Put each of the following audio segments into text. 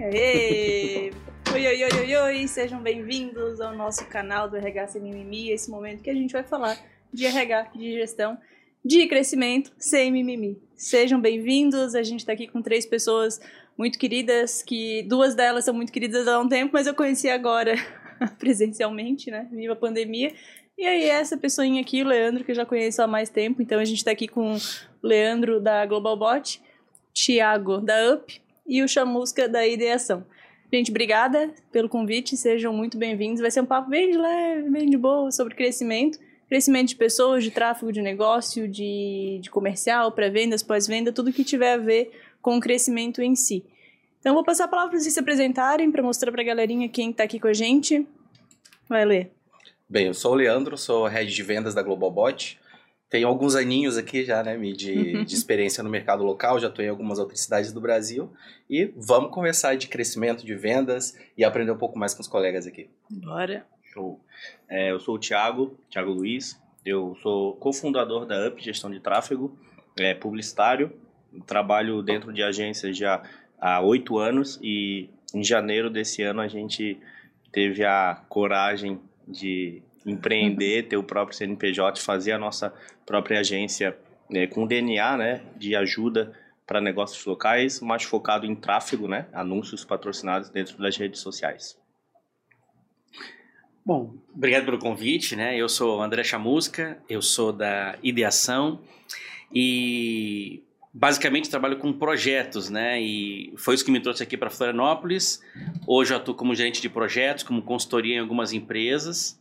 Aê! Oi, oi, oi, oi, oi! Sejam bem-vindos ao nosso canal do RH Sem Mimimi, esse momento que a gente vai falar de RH, de gestão, de crescimento sem mimimi. Sejam bem-vindos, a gente está aqui com três pessoas muito queridas, que duas delas são muito queridas há um tempo, mas eu conheci agora presencialmente, né? Viva a pandemia. E aí, essa pessoinha aqui, o Leandro, que eu já conheço há mais tempo, então a gente está aqui com o Leandro da Globalbot, Thiago da UP e o Chamusca da Ideação. Gente, obrigada pelo convite, sejam muito bem-vindos. Vai ser um papo bem de leve, bem de boa, sobre crescimento. Crescimento de pessoas, de tráfego de negócio, de, de comercial, pré-vendas, pós-venda, tudo que tiver a ver com o crescimento em si. Então, vou passar a palavra para vocês se apresentarem, para mostrar para a galerinha quem está aqui com a gente. Vai ler. Bem, eu sou o Leandro, sou head de vendas da Globalbot. Tenho alguns aninhos aqui já, né, de, de experiência no mercado local, já estou em algumas outras cidades do Brasil. E vamos conversar de crescimento de vendas e aprender um pouco mais com os colegas aqui. Bora. Show. É, eu sou o Thiago, Thiago Luiz. Eu sou cofundador da UP Gestão de Tráfego, é, publicitário trabalho dentro de agências já há oito anos e em janeiro desse ano a gente teve a coragem de empreender, ter o próprio CNPJ, fazer a nossa própria agência né, com DNA né, de ajuda para negócios locais, mais focado em tráfego, né, anúncios patrocinados dentro das redes sociais. Bom, obrigado pelo convite, né? Eu sou André Chamusca, eu sou da Ideação e basicamente trabalho com projetos, né? E foi isso que me trouxe aqui para Florianópolis. Hoje eu atuo como gerente de projetos, como consultoria em algumas empresas.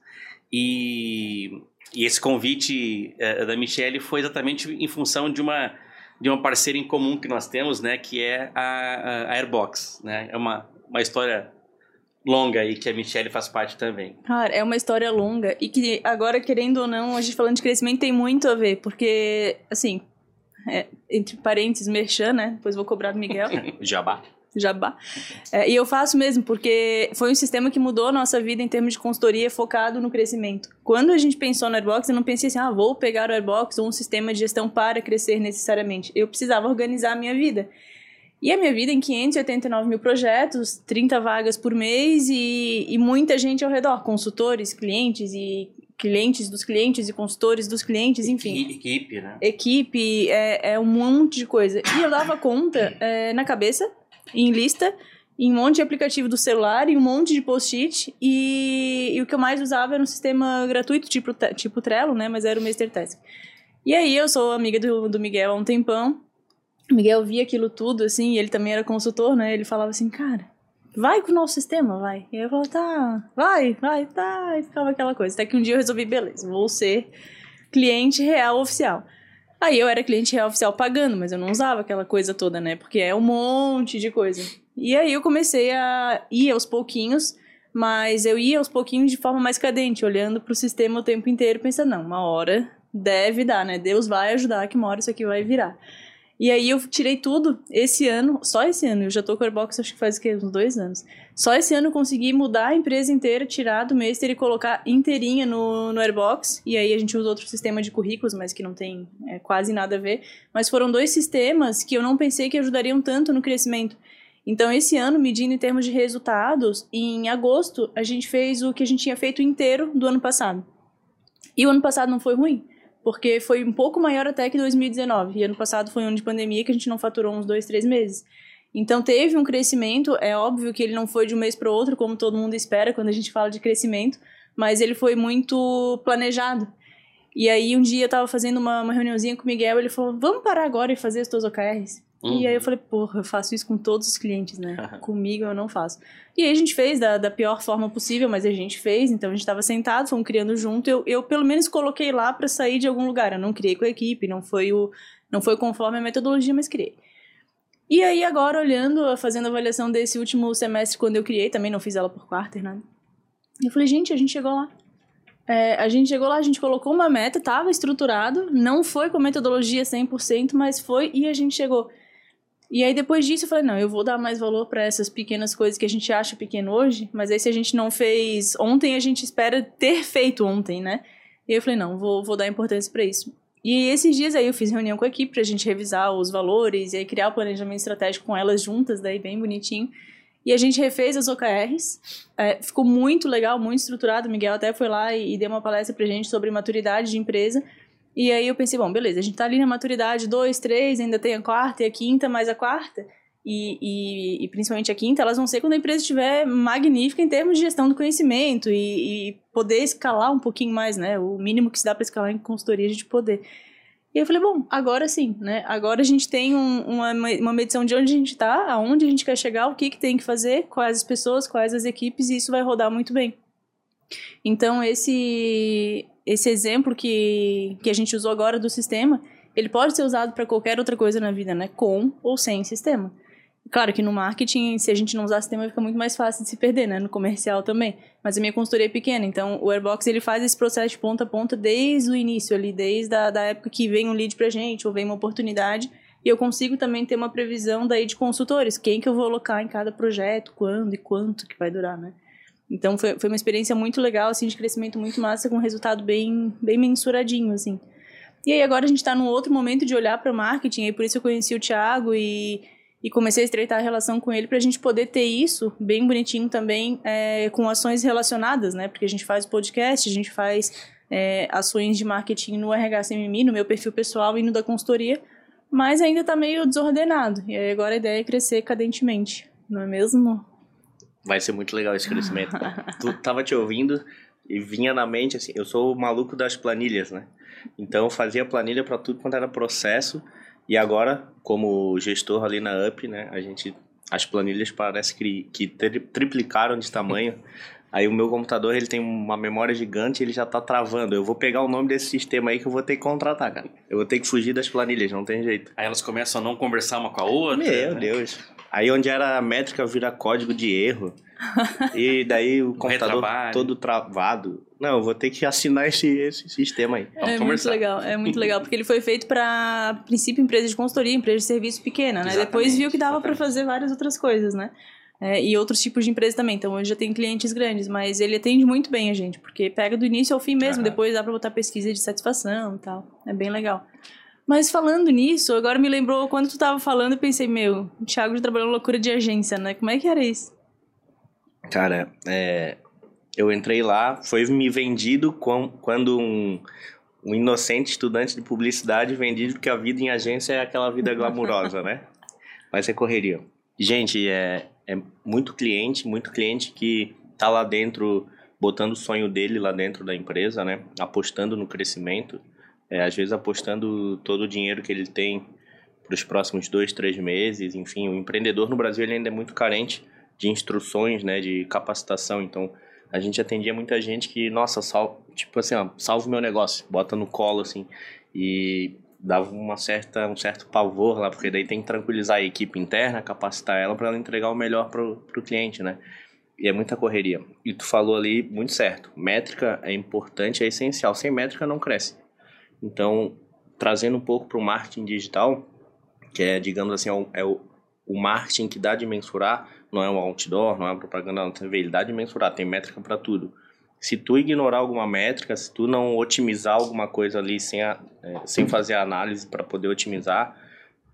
E, e esse convite é, da Michelle foi exatamente em função de uma de uma parceira em comum que nós temos, né? Que é a, a Airbox, né? É uma, uma história longa aí que a Michelle faz parte também. Cara, é uma história longa e que agora, querendo ou não, a gente falando de crescimento tem muito a ver, porque, assim, é, entre parênteses, merchan, né? Depois vou cobrar do Miguel. Jabá. Jabá. É, e eu faço mesmo, porque foi um sistema que mudou a nossa vida em termos de consultoria focado no crescimento. Quando a gente pensou no Airbox, eu não pensei assim, ah, vou pegar o Airbox ou um sistema de gestão para crescer necessariamente. Eu precisava organizar a minha vida. E a minha vida em 589 mil projetos, 30 vagas por mês e, e muita gente ao redor, consultores, clientes e clientes dos clientes e consultores dos clientes, enfim. Equipe, né? Equipe, é, é um monte de coisa. E eu dava conta é, na cabeça, em lista, em um monte de aplicativo do celular, em um monte de post-it. E, e, o que eu mais usava era um sistema gratuito, tipo, tipo Trello, né? Mas era o Master Task. E aí eu sou amiga do, do Miguel há um tempão. O Miguel via aquilo tudo, assim, ele também era consultor, né? Ele falava assim, cara, vai com o nosso sistema, vai. E eu falava, tá, vai, vai, tá. E ficava aquela coisa. Até que um dia eu resolvi, beleza, vou ser cliente real oficial. Aí eu era cliente real oficial pagando, mas eu não usava aquela coisa toda, né? Porque é um monte de coisa. E aí eu comecei a ir aos pouquinhos, mas eu ia aos pouquinhos de forma mais cadente, olhando pro sistema o tempo inteiro, pensando, não, uma hora deve dar, né? Deus vai ajudar que uma hora isso aqui vai virar. E aí eu tirei tudo esse ano, só esse ano, eu já tô com o Airbox acho que faz o quê? Uns dois anos. Só esse ano consegui mudar a empresa inteira, tirar do Master e colocar inteirinha no, no Airbox. E aí a gente usa outro sistema de currículos, mas que não tem é, quase nada a ver. Mas foram dois sistemas que eu não pensei que ajudariam tanto no crescimento. Então, esse ano, medindo em termos de resultados, em agosto, a gente fez o que a gente tinha feito inteiro do ano passado. E o ano passado não foi ruim porque foi um pouco maior até que 2019. E ano passado foi um ano de pandemia que a gente não faturou uns dois, três meses. Então teve um crescimento, é óbvio que ele não foi de um mês para o outro, como todo mundo espera quando a gente fala de crescimento, mas ele foi muito planejado. E aí um dia eu estava fazendo uma, uma reuniãozinha com o Miguel, ele falou, vamos parar agora e fazer as tuas OKRs? Uhum. E aí eu falei, porra, eu faço isso com todos os clientes, né? Comigo eu não faço. E aí a gente fez da, da pior forma possível, mas a gente fez, então a gente estava sentado, fomos criando junto. Eu, eu pelo menos coloquei lá para sair de algum lugar. Eu não criei com a equipe, não foi o não foi conforme a metodologia, mas criei. E aí agora olhando, fazendo a avaliação desse último semestre quando eu criei, também não fiz ela por quarter, nada. Né? Eu falei, gente, a gente chegou lá. É, a gente chegou lá, a gente colocou uma meta, estava estruturado, não foi com metodologia 100%, mas foi e a gente chegou. E aí depois disso eu falei, não, eu vou dar mais valor para essas pequenas coisas que a gente acha pequeno hoje, mas aí se a gente não fez ontem, a gente espera ter feito ontem, né? E eu falei, não, vou, vou dar importância para isso. E esses dias aí eu fiz reunião com a equipe pra gente revisar os valores e aí criar o planejamento estratégico com elas juntas, daí bem bonitinho. E a gente refez as OKRs. É, ficou muito legal, muito estruturado. O Miguel até foi lá e, e deu uma palestra pra gente sobre maturidade de empresa. E aí eu pensei, bom, beleza, a gente tá ali na maturidade 2, 3, ainda tem a quarta e a quinta, mas a quarta e, e, e, principalmente a quinta, elas vão ser quando a empresa estiver magnífica em termos de gestão do conhecimento e, e poder escalar um pouquinho mais, né? O mínimo que se dá para escalar em consultoria, a gente poder. E eu falei, bom, agora sim, né? Agora a gente tem um, uma, uma medição de onde a gente está, aonde a gente quer chegar, o que, que tem que fazer, quais as pessoas, quais as equipes, e isso vai rodar muito bem. Então, esse, esse exemplo que, que a gente usou agora do sistema, ele pode ser usado para qualquer outra coisa na vida, né? Com ou sem sistema. Claro que no marketing, se a gente não usar sistema, fica muito mais fácil de se perder, né? No comercial também. Mas a minha consultoria é pequena, então o Airbox ele faz esse processo de ponta a ponta desde o início ali, desde a da época que vem um lead pra gente, ou vem uma oportunidade. E eu consigo também ter uma previsão daí de consultores, quem que eu vou alocar em cada projeto, quando e quanto que vai durar, né? Então foi, foi uma experiência muito legal, assim, de crescimento muito massa, com um resultado bem, bem mensuradinho, assim. E aí agora a gente está num outro momento de olhar para o marketing, e por isso eu conheci o Thiago e e comecei a estreitar a relação com ele para a gente poder ter isso bem bonitinho também é, com ações relacionadas, né? Porque a gente faz podcast, a gente faz é, ações de marketing no RHCMMI, no meu perfil pessoal e no da consultoria, mas ainda está meio desordenado. E aí agora a ideia é crescer cadentemente, não é mesmo? Vai ser muito legal esse crescimento. tu tava te ouvindo e vinha na mente assim, eu sou o maluco das planilhas, né? Então eu fazia planilha para tudo quanto era processo e agora, como gestor ali na UP, né, a gente as planilhas parece que, que triplicaram de tamanho. Aí o meu computador ele tem uma memória gigante e ele já tá travando. Eu vou pegar o nome desse sistema aí que eu vou ter que contratar, cara. Eu vou ter que fugir das planilhas, não tem jeito. Aí elas começam a não conversar uma com a outra. Meu né? Deus. Aí onde era métrica vira código de erro. e daí o computador todo travado. Não, eu vou ter que assinar esse, esse sistema aí. Vamos é conversar. muito legal, é muito legal, porque ele foi feito para princípio empresa de consultoria, empresa de serviço pequena, né? Exatamente, Depois viu que dava para fazer várias outras coisas, né? É, e outros tipos de empresa também. Então hoje já tem clientes grandes, mas ele atende muito bem a gente, porque pega do início ao fim mesmo, uhum. depois dá para botar pesquisa de satisfação e tal. É bem legal. Mas falando nisso, agora me lembrou quando tu tava falando, eu pensei, meu, o Thiago já trabalhou loucura de agência, né? Como é que era isso? Cara, é, eu entrei lá, foi me vendido com, quando um, um inocente estudante de publicidade vendido que a vida em agência é aquela vida glamurosa, né? Vai ser correria. Gente, é, é muito cliente, muito cliente que tá lá dentro, botando o sonho dele lá dentro da empresa, né? Apostando no crescimento, é, às vezes apostando todo o dinheiro que ele tem para os próximos dois, três meses, enfim, o empreendedor no Brasil ele ainda é muito carente de instruções, né, de capacitação. Então, a gente atendia muita gente que, nossa, sal, tipo assim, ó, salva o meu negócio, bota no colo, assim, e dava uma certa, um certo pavor lá, porque daí tem que tranquilizar a equipe interna, capacitar ela para ela entregar o melhor pro, pro cliente, né? E é muita correria. E tu falou ali muito certo, métrica é importante, é essencial. Sem métrica não cresce. Então, trazendo um pouco para o marketing digital, que é, digamos assim, é o, é o, o marketing que dá de mensurar, não é um outdoor, não é uma propaganda na TV, ele dá mensurar, tem métrica para tudo. Se tu ignorar alguma métrica, se tu não otimizar alguma coisa ali sem, a, é, sem fazer a análise para poder otimizar,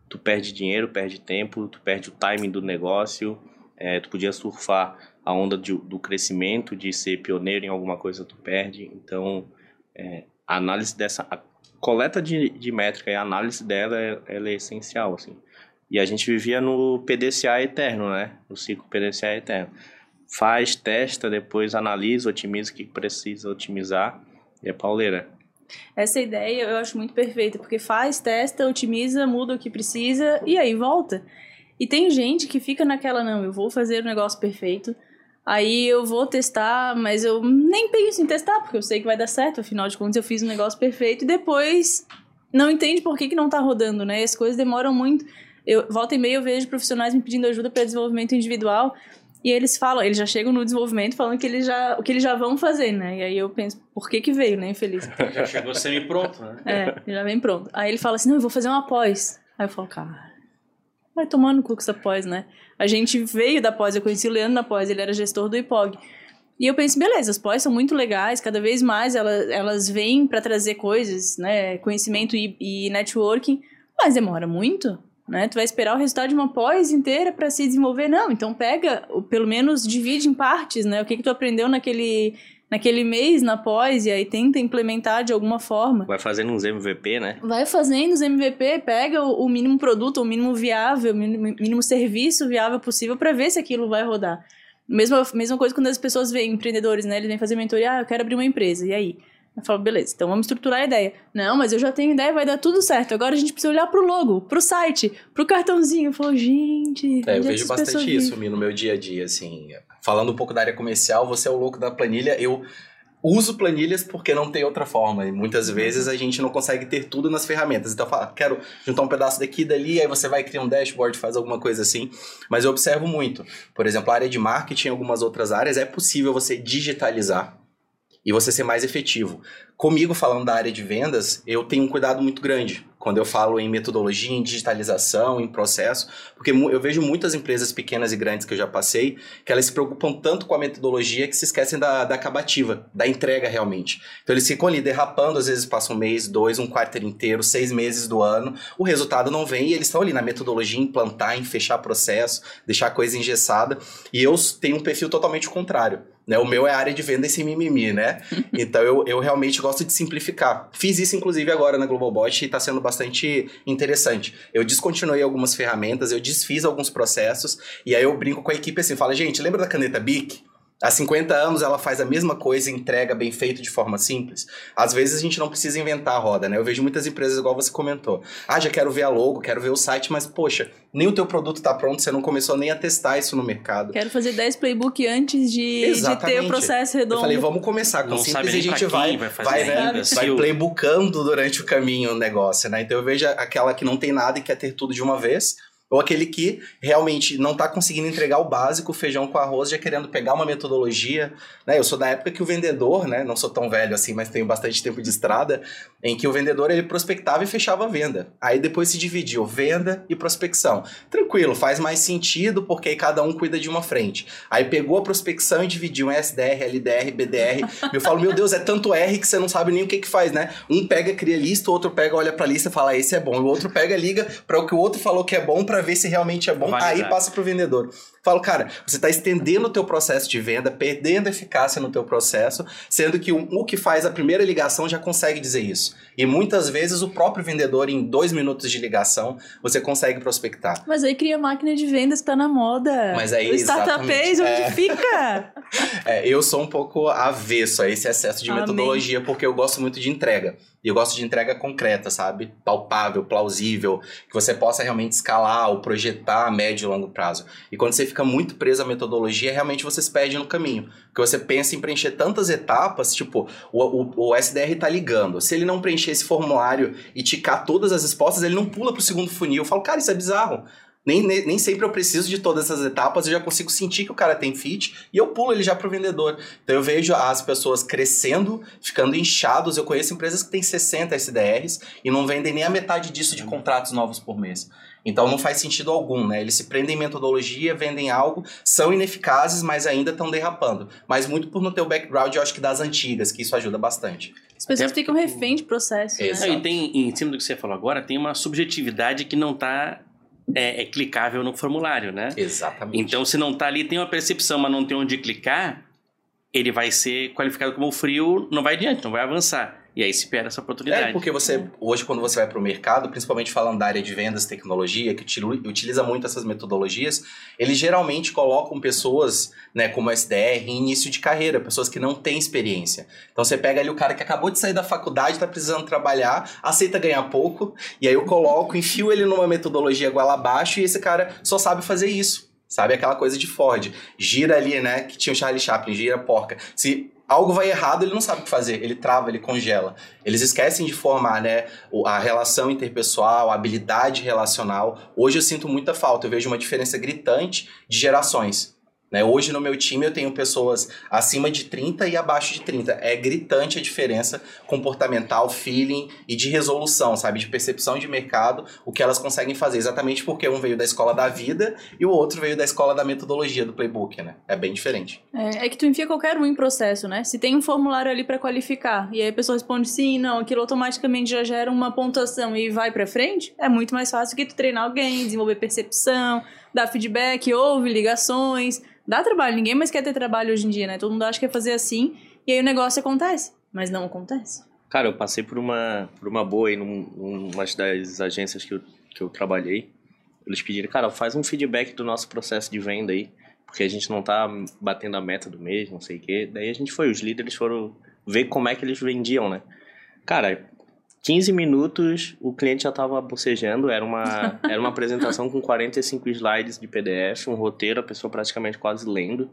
tu perde dinheiro, perde tempo, tu perde o timing do negócio, é, tu podia surfar a onda de, do crescimento, de ser pioneiro em alguma coisa, tu perde. Então, é, a análise dessa, a coleta de, de métrica e a análise dela, é, ela é essencial, assim. E a gente vivia no PDCA eterno, né? No ciclo PDCA eterno. Faz, testa, depois analisa, otimiza o que precisa otimizar. E é pauleira. Essa ideia eu acho muito perfeita, porque faz, testa, otimiza, muda o que precisa e aí volta. E tem gente que fica naquela, não, eu vou fazer o negócio perfeito, aí eu vou testar, mas eu nem penso em testar, porque eu sei que vai dar certo, afinal de contas eu fiz um negócio perfeito e depois não entende por que, que não tá rodando, né? As coisas demoram muito. Eu, volta e meia eu vejo profissionais me pedindo ajuda para desenvolvimento individual e eles falam, eles já chegam no desenvolvimento falando que eles já, o que eles já vão fazer, né? E aí eu penso, por que que veio, né, infeliz? Já chegou semi-pronto, né? É, já vem pronto. Aí ele fala assim, não, eu vou fazer uma pós. Aí eu falo, cara, vai tomando cu com essa pós, né? A gente veio da pós, eu conheci o Leandro na pós, ele era gestor do IPOG. E eu penso, beleza, as pós são muito legais, cada vez mais elas, elas vêm para trazer coisas, né, conhecimento e, e networking, mas demora muito. Né? Tu vai esperar o resultado de uma pós inteira para se desenvolver? Não, então pega, pelo menos divide em partes, né? O que que tu aprendeu naquele naquele mês na pós e aí tenta implementar de alguma forma. Vai fazendo uns MVP, né? Vai fazendo os MVP, pega o, o mínimo produto, o mínimo viável, o mínimo, mínimo serviço viável possível para ver se aquilo vai rodar. Mesma, mesma coisa quando as pessoas vêm, empreendedores, né? Eles vêm fazer mentoria, ah, eu quero abrir uma empresa, e aí? Eu falo, beleza, então vamos estruturar a ideia. Não, mas eu já tenho ideia, vai dar tudo certo. Agora a gente precisa olhar pro logo, pro site, pro cartãozinho. Eu falo, gente. É, eu vejo bastante isso no meu dia a dia, assim. Falando um pouco da área comercial, você é o louco da planilha. Eu uso planilhas porque não tem outra forma. E muitas uhum. vezes a gente não consegue ter tudo nas ferramentas. Então, fala, quero juntar um pedaço daqui e dali, aí você vai criar um dashboard, faz alguma coisa assim. Mas eu observo muito. Por exemplo, a área de marketing, algumas outras áreas, é possível você digitalizar e você ser mais efetivo. Comigo, falando da área de vendas, eu tenho um cuidado muito grande quando eu falo em metodologia, em digitalização, em processo, porque eu vejo muitas empresas pequenas e grandes que eu já passei, que elas se preocupam tanto com a metodologia que se esquecem da, da acabativa, da entrega realmente. Então eles ficam ali derrapando, às vezes passam um mês, dois, um quarto inteiro, seis meses do ano, o resultado não vem e eles estão ali na metodologia, implantar, em fechar processo, deixar a coisa engessada, e eu tenho um perfil totalmente contrário. Né? O meu é a área de venda sem mimimi, né? Então eu, eu realmente gosto de simplificar. Fiz isso, inclusive, agora na Globalbot e está sendo bastante interessante. Eu descontinuei algumas ferramentas, eu desfiz alguns processos, e aí eu brinco com a equipe assim, fala, gente, lembra da caneta BIC? Há 50 anos ela faz a mesma coisa entrega bem feito de forma simples. Às vezes a gente não precisa inventar a roda, né? Eu vejo muitas empresas igual você comentou. Ah, já quero ver a logo, quero ver o site, mas poxa, nem o teu produto está pronto, você não começou nem a testar isso no mercado. Quero fazer 10 playbook antes de, de ter o processo redondo. Eu falei, vamos começar com não simples e a gente vai, vai, vai, né, vai playbookando durante o caminho o negócio, né? Então eu vejo aquela que não tem nada e quer ter tudo de uma vez ou aquele que realmente não está conseguindo entregar o básico, feijão com arroz, já querendo pegar uma metodologia. Né? Eu sou da época que o vendedor, né? não sou tão velho assim, mas tenho bastante tempo de estrada, em que o vendedor ele prospectava e fechava a venda. Aí depois se dividiu venda e prospecção. Tranquilo, faz mais sentido porque cada um cuida de uma frente. Aí pegou a prospecção e dividiu em SDR, LDR, BDR. Eu falo, meu Deus, é tanto R que você não sabe nem o que que faz, né? Um pega, cria lista, o outro pega, olha pra lista e fala, ah, esse é bom. O outro pega, liga para o que o outro falou que é bom para para ver se realmente é bom, Validar. aí passa para o vendedor. Falo, cara, você está estendendo o teu processo de venda, perdendo eficácia no teu processo, sendo que o, o, que faz a primeira ligação já consegue dizer isso. E muitas vezes o próprio vendedor, em dois minutos de ligação, você consegue prospectar. Mas aí cria máquina de vendas que tá na moda. Mas aí, o startup onde é... fica? é, eu sou um pouco avesso a esse excesso de Amém. metodologia, porque eu gosto muito de entrega. E eu gosto de entrega concreta, sabe? Palpável, plausível, que você possa realmente escalar ou projetar a médio e longo prazo. E quando você fica muito preso à metodologia, realmente você se perde no caminho. Porque você pensa em preencher tantas etapas, tipo, o, o, o SDR tá ligando. Se ele não preencher esse formulário e ticar todas as respostas, ele não pula pro segundo funil. Eu falo, cara, isso é bizarro. Nem, nem, nem, sempre eu preciso de todas essas etapas, eu já consigo sentir que o cara tem fit e eu pulo ele já pro vendedor. Então eu vejo as pessoas crescendo, ficando inchados. Eu conheço empresas que têm 60 SDRs e não vendem nem a metade disso de contratos novos por mês. Então não faz sentido algum, né? Eles se prendem em metodologia, vendem algo, são ineficazes, mas ainda estão derrapando. Mas muito por não ter o background, eu acho que das antigas, que isso ajuda bastante. As pessoas ficam refém de processo. Né? E tem, em cima do que você falou agora, tem uma subjetividade que não está é, é, clicável no formulário, né? Exatamente. Então, se não está ali, tem uma percepção, mas não tem onde clicar, ele vai ser qualificado como frio, não vai adiante, não vai avançar. E aí se perde essa oportunidade. É, porque você, hoje, quando você vai para o mercado, principalmente falando da área de vendas, tecnologia, que utiliza muito essas metodologias, eles geralmente colocam pessoas, né, como SDR, em início de carreira, pessoas que não têm experiência. Então você pega ali o cara que acabou de sair da faculdade, está precisando trabalhar, aceita ganhar pouco, e aí eu coloco, enfio ele numa metodologia goela abaixo, e esse cara só sabe fazer isso. Sabe aquela coisa de Ford? Gira ali, né? Que tinha o Charlie Chaplin, gira porca. Se algo vai errado, ele não sabe o que fazer, ele trava, ele congela. Eles esquecem de formar, né, a relação interpessoal, a habilidade relacional. Hoje eu sinto muita falta, eu vejo uma diferença gritante de gerações. Né? Hoje no meu time eu tenho pessoas acima de 30 e abaixo de 30. É gritante a diferença comportamental, feeling e de resolução, sabe? De percepção de mercado, o que elas conseguem fazer. Exatamente porque um veio da escola da vida e o outro veio da escola da metodologia do playbook, né? É bem diferente. É, é que tu enfia qualquer um em processo, né? Se tem um formulário ali para qualificar e aí a pessoa responde sim, não, aquilo automaticamente já gera uma pontuação e vai para frente, é muito mais fácil que tu treinar alguém, desenvolver percepção, dar feedback, ouve ligações Dá trabalho, ninguém mais quer ter trabalho hoje em dia, né? Todo mundo acha que é fazer assim, e aí o negócio acontece, mas não acontece. Cara, eu passei por uma, por uma boa aí num, numa das agências que eu, que eu trabalhei. Eles pediram, cara, faz um feedback do nosso processo de venda aí, porque a gente não tá batendo a meta do mês, não sei o quê. Daí a gente foi, os líderes foram ver como é que eles vendiam, né? Cara, 15 minutos o cliente já estava bocejando, era uma, era uma apresentação com 45 slides de PDF, um roteiro, a pessoa praticamente quase lendo.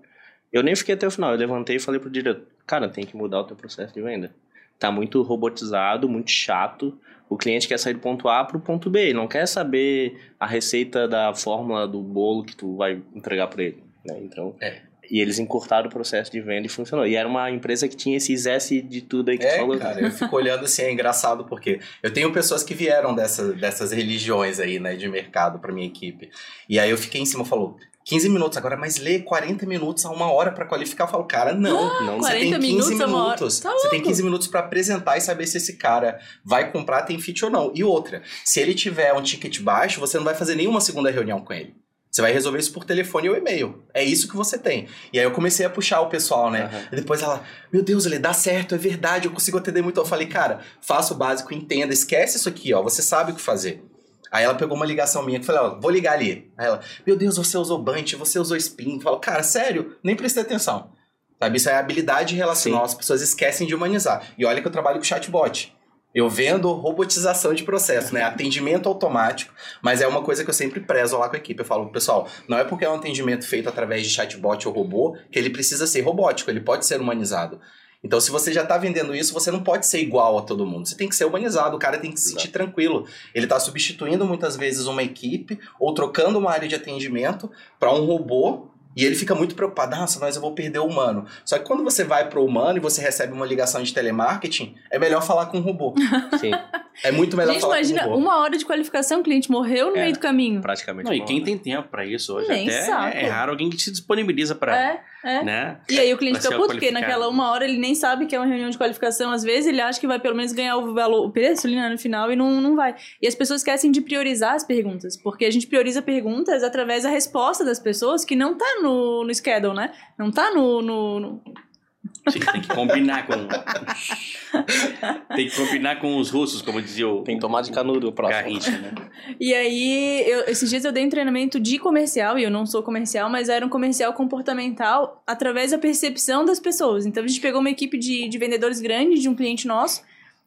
Eu nem fiquei até o final, eu levantei e falei pro diretor, cara, tem que mudar o teu processo de venda. Tá muito robotizado, muito chato. O cliente quer sair do ponto A para o ponto B, ele não quer saber a receita da fórmula do bolo que tu vai entregar para ele. Né? Então, é. E eles encurtaram o processo de venda e funcionou. E era uma empresa que tinha esses S de tudo aí que é, tu falou. cara, eu fico olhando assim, é engraçado porque eu tenho pessoas que vieram dessa, dessas religiões aí, né, de mercado para minha equipe. E aí eu fiquei em cima e falou, 15 minutos agora, mas lê 40 minutos a uma hora para qualificar. Eu falo, cara, não, ah, não, você tem 15 minutos. minutos tá você tem 15 minutos para apresentar e saber se esse cara vai comprar, tem fit ou não. E outra, se ele tiver um ticket baixo, você não vai fazer nenhuma segunda reunião com ele. Você vai resolver isso por telefone ou e-mail. É isso que você tem. E aí eu comecei a puxar o pessoal, né? Uhum. E depois ela, meu Deus, ele dá certo, é verdade, eu consigo atender muito. Eu falei, cara, faça o básico, entenda, esquece isso aqui, ó, você sabe o que fazer. Aí ela pegou uma ligação minha que falei, ó, vou ligar ali. Aí ela, meu Deus, você usou Bunch, você usou Spin. Eu falo, cara, sério? Nem prestei atenção. Sabe, isso é habilidade relacional, Sim. as pessoas esquecem de humanizar. E olha que eu trabalho com chatbot. Eu vendo robotização de processo, né? Atendimento automático, mas é uma coisa que eu sempre prezo lá com a equipe. Eu falo, pessoal, não é porque é um atendimento feito através de chatbot ou robô que ele precisa ser robótico, ele pode ser humanizado. Então, se você já está vendendo isso, você não pode ser igual a todo mundo. Você tem que ser humanizado, o cara tem que se sentir tranquilo. Ele está substituindo muitas vezes uma equipe ou trocando uma área de atendimento para um robô e ele fica muito preocupado, nossa, mas eu vou perder o humano. Só que quando você vai pro humano e você recebe uma ligação de telemarketing, é melhor falar com um robô. Sim. É muito melhor Gente, falar imagina, com um robô. uma hora de qualificação, o cliente morreu no é, meio do caminho. Praticamente. Não, e quem tem tempo para isso hoje Nem até saco. é raro alguém que se disponibiliza para é, é. né? E aí o cliente fica puto, porque naquela uma hora ele nem sabe que é uma reunião de qualificação. Às vezes ele acha que vai pelo menos ganhar o valor, o preço ali né, no final e não, não vai. E as pessoas esquecem de priorizar as perguntas, porque a gente prioriza perguntas através da resposta das pessoas que não tá no, no schedule, né? Não tá no, no, no Sim, tem que combinar com. tem que combinar com os russos, como dizia o. Tem que tomar de canudo o próximo. Garrincha, né? E aí, eu, esses dias eu dei um treinamento de comercial, e eu não sou comercial, mas era um comercial comportamental através da percepção das pessoas. Então a gente pegou uma equipe de, de vendedores grandes de um cliente nosso,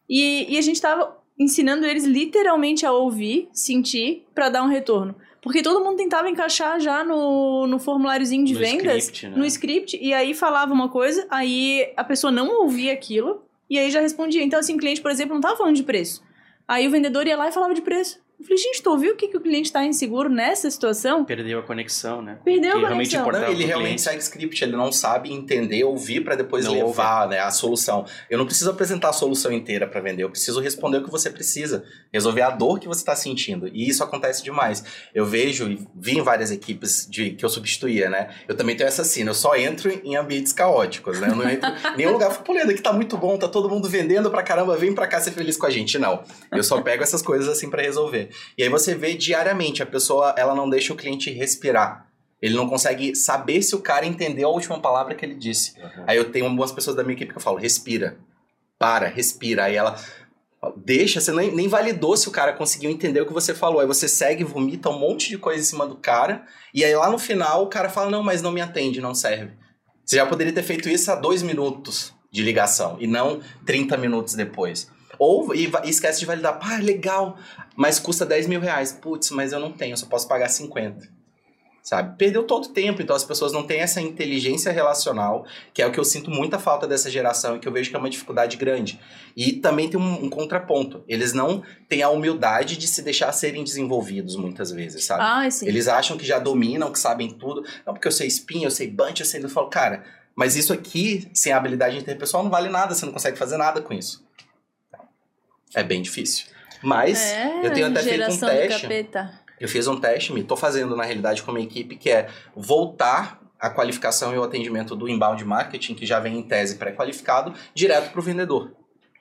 e, e a gente tava ensinando eles literalmente a ouvir, sentir, para dar um retorno. Porque todo mundo tentava encaixar já no, no formuláriozinho de No vendas, script, né? no script, e aí falava uma coisa, aí a pessoa não ouvia aquilo, e aí já respondia. Então, assim, o cliente, por exemplo, não tava falando de preço. Aí o vendedor ia lá e falava de preço. Eu falei, gente, tu ouviu o que, que o cliente está inseguro nessa situação? Perdeu a conexão, né? Perdeu a realmente conexão. importava Não, ele realmente cliente. segue script, ele não sabe entender, ouvir para depois Não levar né, a solução. Eu não preciso apresentar a solução inteira para vender, eu preciso responder o que você precisa, resolver a dor que você está sentindo. E isso acontece demais. Eu vejo e vi em várias equipes de, que eu substituía, né? Eu também tenho essa cena, eu só entro em ambientes caóticos, né? Eu não entro em nenhum lugar, falo, pô, Leandro, aqui tá muito bom, tá todo mundo vendendo pra caramba, vem pra cá ser feliz com a gente. Não. Eu só pego essas coisas assim para resolver. E aí você vê diariamente, a pessoa, ela não deixa o cliente respirar. Ele não consegue saber se o cara entendeu a última palavra que ele disse. Aí eu tenho algumas pessoas da minha equipe que eu falo, respira. Para, respira. Aí ela deixa, você nem, nem validou se o cara conseguiu entender o que você falou. Aí você segue, vomita um monte de coisa em cima do cara. E aí lá no final o cara fala, não, mas não me atende, não serve. Você já poderia ter feito isso há dois minutos de ligação e não 30 minutos depois. Ou e, e esquece de validar. Pá, legal, mas custa 10 mil reais. Putz, mas eu não tenho, eu só posso pagar 50. sabe? Perdeu todo o tempo, então as pessoas não têm essa inteligência relacional, que é o que eu sinto muita falta dessa geração e que eu vejo que é uma dificuldade grande. E também tem um, um contraponto, eles não têm a humildade de se deixar serem desenvolvidos muitas vezes, sabe? Ah, sim. Eles acham que já dominam, que sabem tudo. Não, porque eu sei spin, eu sei bunch, eu sei... Eu falo, cara, mas isso aqui, sem a habilidade interpessoal, não vale nada, você não consegue fazer nada com isso. É bem difícil. Mas é, eu tenho até feito um teste. Eu fiz um teste, me tô fazendo na realidade com a minha equipe, que é voltar a qualificação e o atendimento do inbound marketing, que já vem em tese pré-qualificado, direto para o vendedor,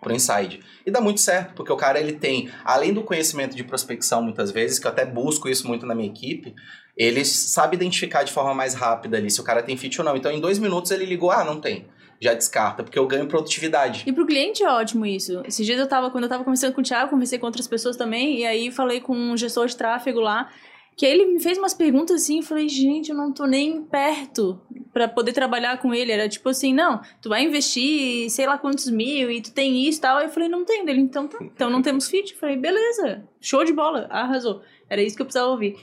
para o inside. E dá muito certo, porque o cara ele tem, além do conhecimento de prospecção muitas vezes, que eu até busco isso muito na minha equipe, ele sabe identificar de forma mais rápida ali se o cara tem fit ou não. Então em dois minutos ele ligou, ah, não tem. Já descarta, porque eu ganho produtividade. E pro cliente é ótimo isso. Esses dias eu tava, quando eu tava conversando com o Thiago, conversei com outras pessoas também, e aí falei com um gestor de tráfego lá, que aí ele me fez umas perguntas assim, e falei, gente, eu não tô nem perto pra poder trabalhar com ele. Era tipo assim, não, tu vai investir sei lá quantos mil e tu tem isso e tal. Aí eu falei, não tem dele, então tá. Então não temos fit. Eu falei, beleza, show de bola, arrasou. Era isso que eu precisava ouvir.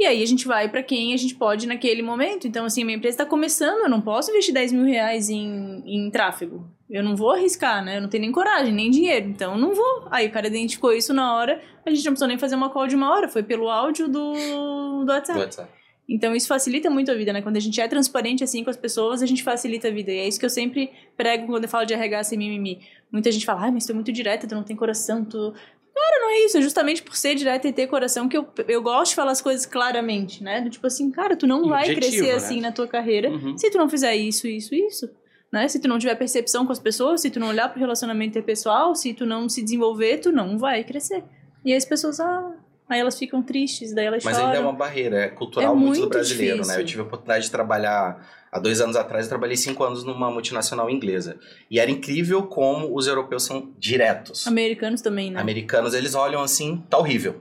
E aí a gente vai pra quem a gente pode naquele momento. Então, assim, minha empresa tá começando, eu não posso investir 10 mil reais em, em tráfego. Eu não vou arriscar, né? Eu não tenho nem coragem, nem dinheiro. Então, eu não vou. Aí o cara identificou isso na hora. A gente não precisou nem fazer uma call de uma hora. Foi pelo áudio do, do WhatsApp. Do WhatsApp. Então isso facilita muito a vida, né? Quando a gente é transparente assim com as pessoas, a gente facilita a vida. E é isso que eu sempre prego quando eu falo de RH sem mimimi. Muita gente fala, ai, mas tu é muito direta, tu não tem coração, tu. Cara, não é isso. É justamente por ser direta e ter coração que eu, eu gosto de falar as coisas claramente, né? Do tipo assim, cara, tu não E vai objetivo, crescer né? assim na tua carreira Uhum. se tu não fizer isso, isso, isso. Né? Se tu não tiver percepção com as pessoas, se tu não olhar pro relacionamento interpessoal, se tu não se desenvolver, tu não vai crescer. E aí as pessoas, ah, aí elas ficam tristes, daí elas Mas choram. ainda é uma barreira, é cultural É muito, do muito brasileiro, difícil. né? Eu tive a oportunidade de trabalhar há dois anos atrás, eu trabalhei cinco anos numa multinacional inglesa. E era incrível como os europeus são diretos. Americanos também, né? Americanos, eles olham assim, tá horrível.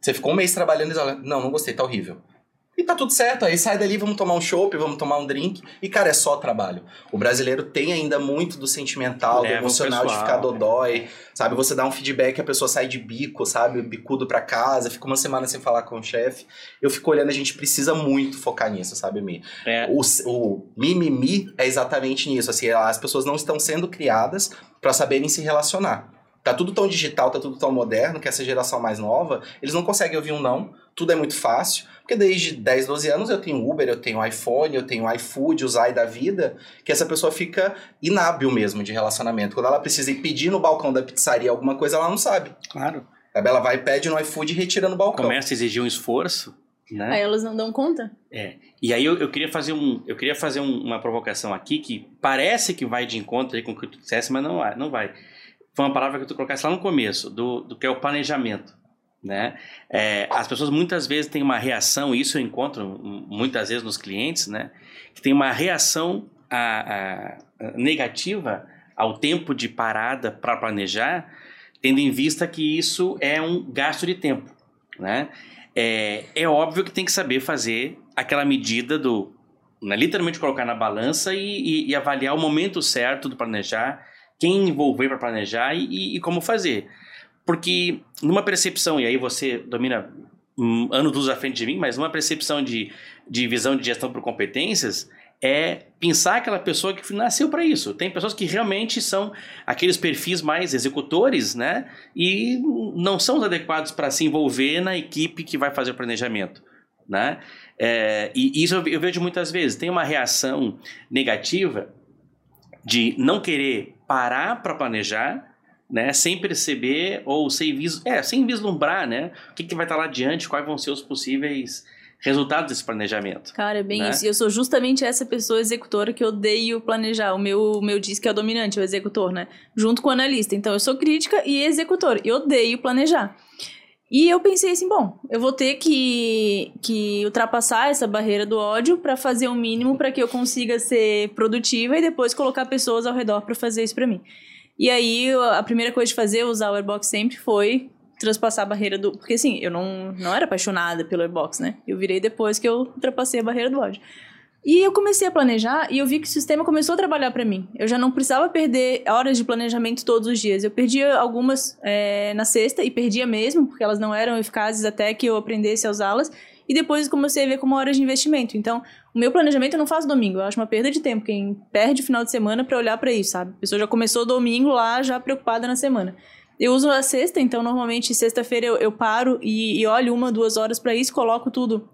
Você ficou um mês trabalhando e eles olham, não, não gostei, tá horrível. E tá tudo certo, aí sai dali, vamos tomar um chopp, vamos tomar um drink. E, cara, é só trabalho. O brasileiro tem ainda muito do sentimental, Leva do emocional de pessoal, ficar dodói. Sabe, você dá um feedback, a pessoa sai de bico, sabe, bicudo pra casa, fica uma semana sem falar com o chefe. Eu fico olhando, a gente precisa muito focar nisso, sabe, Mi? É, O, o mimimi é exatamente nisso. Assim, as pessoas não estão sendo criadas para saberem se relacionar. Tá tudo tão digital, tá tudo tão moderno que essa geração mais nova, eles não conseguem ouvir um não. Tudo é muito fácil. Porque desde 10, 12 anos eu tenho Uber, eu tenho iPhone, eu tenho iFood, o Zai da vida, que essa pessoa fica inábil mesmo de relacionamento. Quando ela precisa ir pedir no balcão da pizzaria alguma coisa, ela não sabe. claro. Ela vai e pede no iFood e retira no balcão. Começa a exigir um esforço, né? Aí elas não dão conta. E aí eu, eu queria fazer, um, eu queria fazer um- uma provocação aqui que parece que vai de encontro aí com o que tu dissesse, mas não, vai- não vai. Foi uma palavra que tu colocasse lá no começo, do, do que é o planejamento. Né? É, as pessoas muitas vezes têm uma reação, isso eu encontro muitas vezes nos clientes, né? que tem uma reação a- a- negativa ao tempo de parada para planejar, tendo em vista que isso é um gasto de tempo. Né? É, é óbvio que tem que saber fazer aquela medida do. Né, literalmente colocar na balança e, e- e avaliar o momento certo do planejar, quem envolver para planejar e, e como fazer. Porque numa percepção, e aí você domina um, anos luz à frente de mim, mas numa percepção de, de visão de gestão por competências, é pensar aquela pessoa que nasceu para isso. Tem pessoas que realmente são aqueles perfis mais executores, né? E não são os adequados para se envolver na equipe que vai fazer o planejamento, né? É, e isso eu vejo muitas vezes. Tem uma reação negativa de não querer parar para planejar, né? Sem perceber ou sem, vis, é, sem vislumbrar, né? O que, que vai estar lá adiante, quais vão ser os possíveis resultados desse planejamento. Cara, é bem Né? isso. E eu sou justamente essa pessoa executora que odeio planejar. O meu, meu diz que é o dominante, o executor, né? Junto com o analista. Então eu sou crítica e executor. E odeio planejar. E eu pensei assim, bom, eu vou ter que, que ultrapassar essa barreira do ódio pra fazer o mínimo pra que eu consiga ser produtiva e depois colocar pessoas ao redor pra fazer isso pra mim. E aí, a primeira coisa de fazer, usar o Airbox sempre, foi transpassar a barreira do... Porque assim, eu não, não era apaixonada pelo Airbox, né? Eu virei depois que eu ultrapassei a barreira do ódio. E eu comecei a planejar e eu vi que o sistema começou a trabalhar para mim. Eu já não precisava perder horas de planejamento todos os dias. Eu perdia algumas é, na sexta e perdia mesmo, porque elas não eram eficazes até que eu aprendesse a usá-las. E depois comecei a ver como horas de investimento. Então, o meu planejamento eu não faço domingo. Eu acho uma perda de tempo. Quem perde o final de semana para olhar para isso, sabe? A pessoa já começou domingo lá, já preocupada na semana. Eu uso a sexta, então normalmente sexta-feira eu, eu, paro e, e olho uma, duas horas para isso, coloco tudo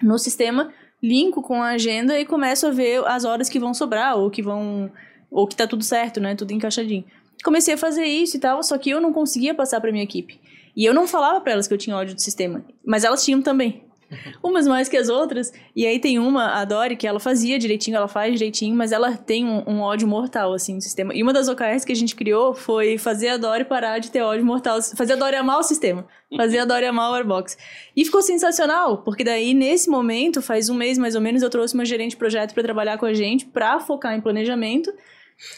no sistema, linko com a agenda e começo a ver as horas que vão sobrar ou que vão ou que tá tudo certo, né? Tudo encaixadinho. Comecei a fazer isso e tal, só que eu não conseguia passar para minha equipe. E eu não falava para elas que eu tinha ódio do sistema, mas elas tinham também. Umas mais que as outras. E aí tem uma, a Dori, que ela fazia direitinho, ela faz direitinho, mas ela tem um, um, ódio mortal, assim, no sistema. E uma das OKRs que a gente criou foi fazer a Dori parar de ter ódio mortal. Fazer a Dori amar o sistema. Fazer a Dori amar o Airbox. E ficou sensacional, porque daí, nesse momento, faz um mês mais ou menos, eu trouxe uma gerente de projeto para trabalhar com a gente, para focar em planejamento.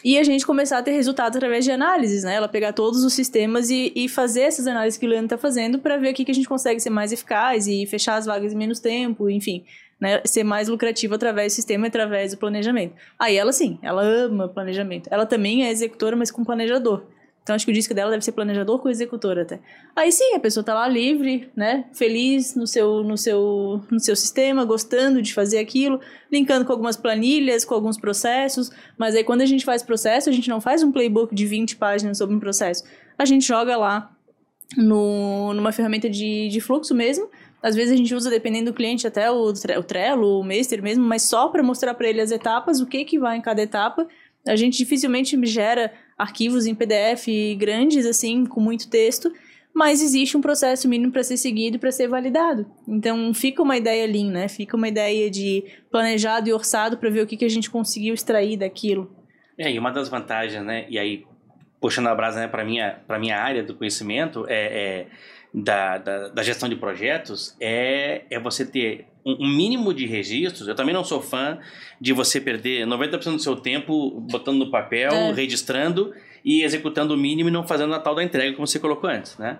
E a gente começar a ter resultados através de análises, né? Ela pegar todos os sistemas e, e fazer essas análises que o Leandro está fazendo para ver o que, que a gente consegue ser mais eficaz e fechar as vagas em menos tempo, enfim. Né, ser mais lucrativo através do sistema, através do planejamento. Aí ela sim, ela ama planejamento. Ela também é executora, mas com planejador. Então acho que o disco dela deve ser planejador com executor até. Aí sim, a pessoa tá lá livre, né? Feliz no seu, no seu, no seu sistema, gostando de fazer aquilo, linkando com algumas planilhas, com alguns processos. Mas aí quando a gente faz processo, a gente não faz um playbook de 20 páginas sobre um processo. A gente joga lá no, numa ferramenta de, de fluxo mesmo. Às vezes a gente usa, dependendo do cliente, até o, o Trello, o Master mesmo, mas só para mostrar para ele as etapas, o que que vai em cada etapa. A gente dificilmente gera arquivos em PDF grandes, assim, com muito texto, mas existe um processo mínimo para ser seguido para ser validado. Então fica uma ideia lean, né? Fica uma ideia de planejado e orçado para ver o que, que a gente conseguiu extrair daquilo. É, e uma das vantagens, né? E aí, puxando a brasa né, para minha para minha área do conhecimento, é, é da, da, da, gestão de projetos é, é você ter um, mínimo de registros. Eu também não sou fã de você perder 90% do seu tempo botando no papel, é. registrando e executando o mínimo e não fazendo a tal da entrega como você colocou antes, né?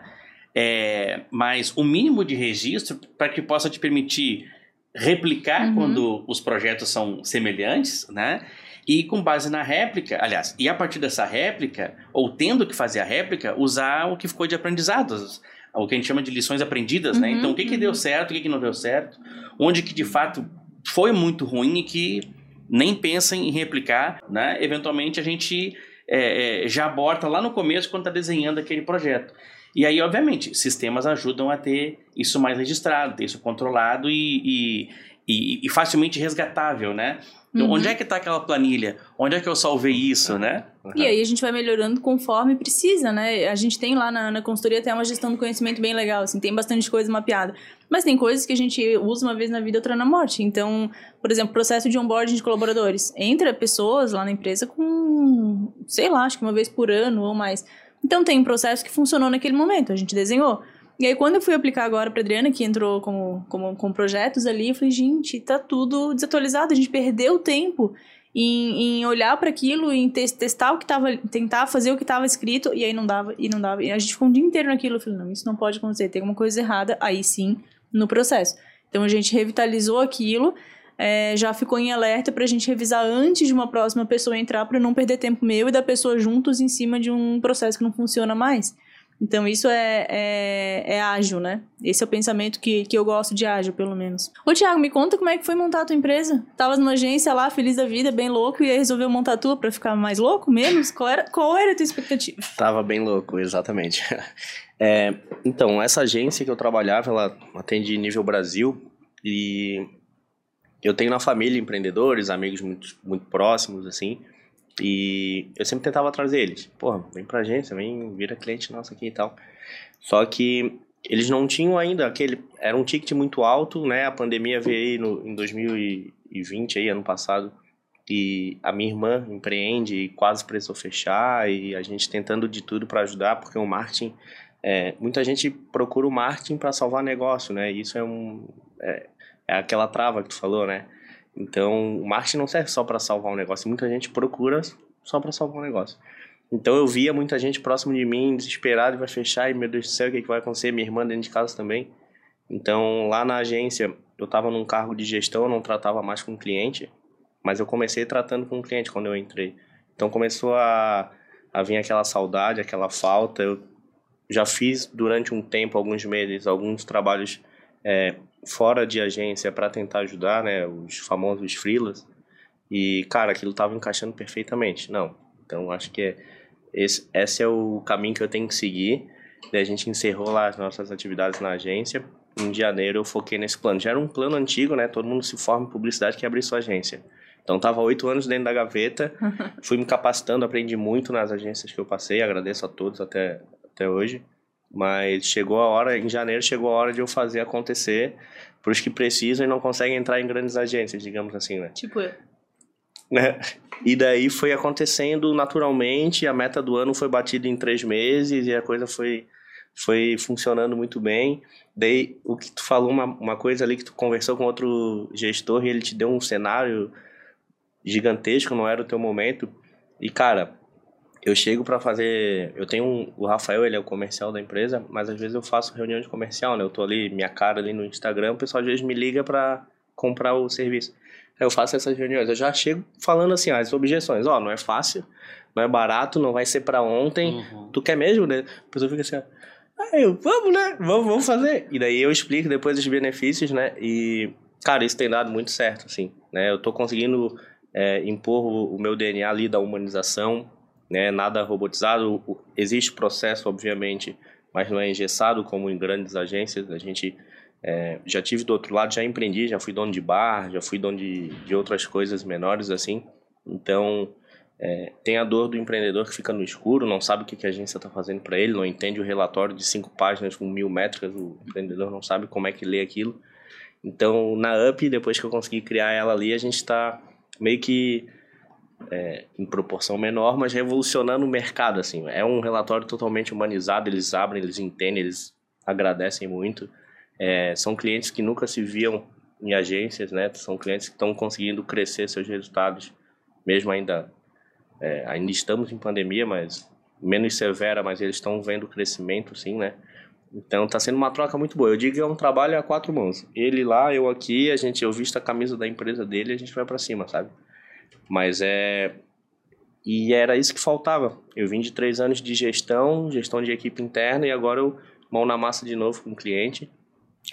É, mas o mínimo de registro para que possa te permitir replicar uhum. quando os projetos são semelhantes, né? E com base na réplica, aliás, e a partir dessa réplica, ou tendo que fazer a réplica, usar o que ficou de aprendizados o que a gente chama de lições aprendidas, né? uhum, né? Então, o que, que deu uhum. certo, o que, que não deu certo, onde que de fato foi muito ruim e que nem pensa em replicar, né? Eventualmente a gente é, é, já aborta lá no começo quando está desenhando aquele projeto. E aí, obviamente, sistemas ajudam a ter isso mais registrado, ter isso controlado e, e, e, e facilmente resgatável, né? Então, uhum. onde é que está aquela planilha? Onde é que eu salvei isso, né? Uhum. E aí a gente vai melhorando conforme precisa, né? A gente tem lá na, na consultoria até uma gestão do conhecimento bem legal, assim, tem bastante coisa mapeada. Mas tem coisas que a gente usa uma vez na vida, outra na morte. Então, por exemplo, processo de onboarding de colaboradores. Entra pessoas lá na empresa com, sei lá, acho que uma vez por ano ou mais. Então tem um processo que funcionou naquele momento, a gente desenhou. E aí, quando eu fui aplicar agora para Adriana, que entrou como, como, com projetos ali, eu falei, gente, tá tudo desatualizado, a gente perdeu tempo em, em olhar para aquilo, em te testar o que tava, tentar fazer o que estava escrito, e aí não dava, e não dava. E a gente ficou um dia inteiro naquilo, eu falei, não, isso não pode acontecer, tem alguma coisa errada, aí sim, no processo. Então a gente revitalizou aquilo, é, já ficou em alerta para a gente revisar antes de uma próxima pessoa entrar, para não perder tempo meu e da pessoa juntos em cima de um processo que não funciona mais. Então, isso é, é, é, ágil, né? Esse é o pensamento que, que eu gosto de ágil, pelo menos. Ô, Thiago, me conta como é que foi montar a tua empresa. Tava numa agência lá, feliz da vida, bem louco, e aí resolveu montar a tua pra ficar mais louco menos? Qual era, qual era a tua expectativa? Tava bem louco, exatamente. É, então, essa agência que eu trabalhava, ela atende nível Brasil, e eu tenho na família empreendedores, amigos muito, muito próximos, assim, e eu sempre tentava trazer eles. Porra, vem pra agência, vem, vira cliente nosso aqui e tal. Só que eles não tinham ainda aquele. Era um ticket muito alto, né? A pandemia veio aí no, em 2020, aí, ano passado. E a minha irmã empreende e quase precisou fechar. E a gente tentando de tudo para ajudar, porque o marketing. É, muita gente procura o marketing para salvar negócio, né? E isso é um. É, é aquela trava que tu falou, né? Então, o marketing não serve só para salvar um negócio. Muita gente procura só para salvar um negócio. Então, eu via muita gente próximo de mim, desesperado, vai fechar, e meu Deus do céu, o que, é que vai acontecer? Minha irmã dentro de casa também. Então, lá na agência, eu estava num cargo de gestão, eu não tratava mais com cliente, mas eu comecei tratando com cliente quando eu entrei. Então começou a, a vir aquela saudade, aquela falta. Eu já fiz durante um tempo, alguns meses, alguns trabalhos é, fora de agência para tentar ajudar, né, os famosos freelas. E, cara, aquilo estava encaixando perfeitamente. Não, então acho que é, esse, esse é o caminho que eu tenho que seguir. Daí a gente encerrou lá as nossas atividades na agência. Em janeiro eu foquei nesse plano. Já era um plano antigo, né? Todo mundo se forma em publicidade que abrir sua agência. Então tava oito anos dentro da gaveta, fui me capacitando, aprendi muito nas agências que eu passei, agradeço a todos até, até hoje. Mas chegou a hora, em janeiro chegou a hora de eu fazer acontecer para os que precisam e não conseguem entrar em grandes agências, digamos assim, né? Tipo eu. Né? E daí foi acontecendo naturalmente, a meta do ano foi batida em três meses e a coisa foi, foi funcionando muito bem. Daí, o que tu falou, uma, uma coisa ali que tu conversou com outro gestor e ele te deu um cenário gigantesco, não era o teu momento. E, cara, eu chego para fazer. Eu tenho um, o Rafael, ele é o comercial da empresa, mas às vezes eu faço reunião de comercial, né? Eu tô ali, minha cara ali no Instagram, o pessoal às vezes me liga para comprar o serviço. Eu faço essas reuniões, eu já chego falando assim, as objeções, ó, oh, não é fácil, não é barato, não vai ser para ontem. Uhum. Tu quer mesmo, né? A pessoa fica assim, ah, eu, vamos, né? Vamos, vamos fazer. E daí eu explico depois os benefícios, né? E, cara, isso tem dado muito certo, assim, né? Eu tô conseguindo é, impor o, o, meu DNA ali da humanização, né? Nada robotizado. Existe processo, obviamente, mas não é engessado como em grandes agências. A gente é, já tive do outro lado, já empreendi, já fui dono de bar, já fui dono de, de outras coisas menores assim. Então, é, tem a dor do empreendedor que fica no escuro, não sabe o que, que a agência está fazendo para ele, não entende o relatório de cinco páginas com mil métricas, o empreendedor não sabe como é que lê aquilo. Então, na UP, depois que eu consegui criar ela ali, a gente está meio que é, em proporção menor, mas revolucionando o mercado, assim. É um relatório totalmente humanizado, eles abrem, eles entendem, eles agradecem muito. É, são clientes que nunca se viam em agências, né? São clientes que estão conseguindo crescer seus resultados, mesmo ainda é, ainda estamos em pandemia, mas menos severa, mas eles estão vendo crescimento, sim, né? Então tá sendo uma troca muito boa. Eu digo que é um trabalho a quatro mãos. Ele lá, eu aqui, a gente eu visto a camisa da empresa dele, a gente vai para cima, sabe? Mas é e era isso que faltava. Eu vim de três anos de gestão, gestão de equipe interna e agora eu mão na massa de novo com o cliente.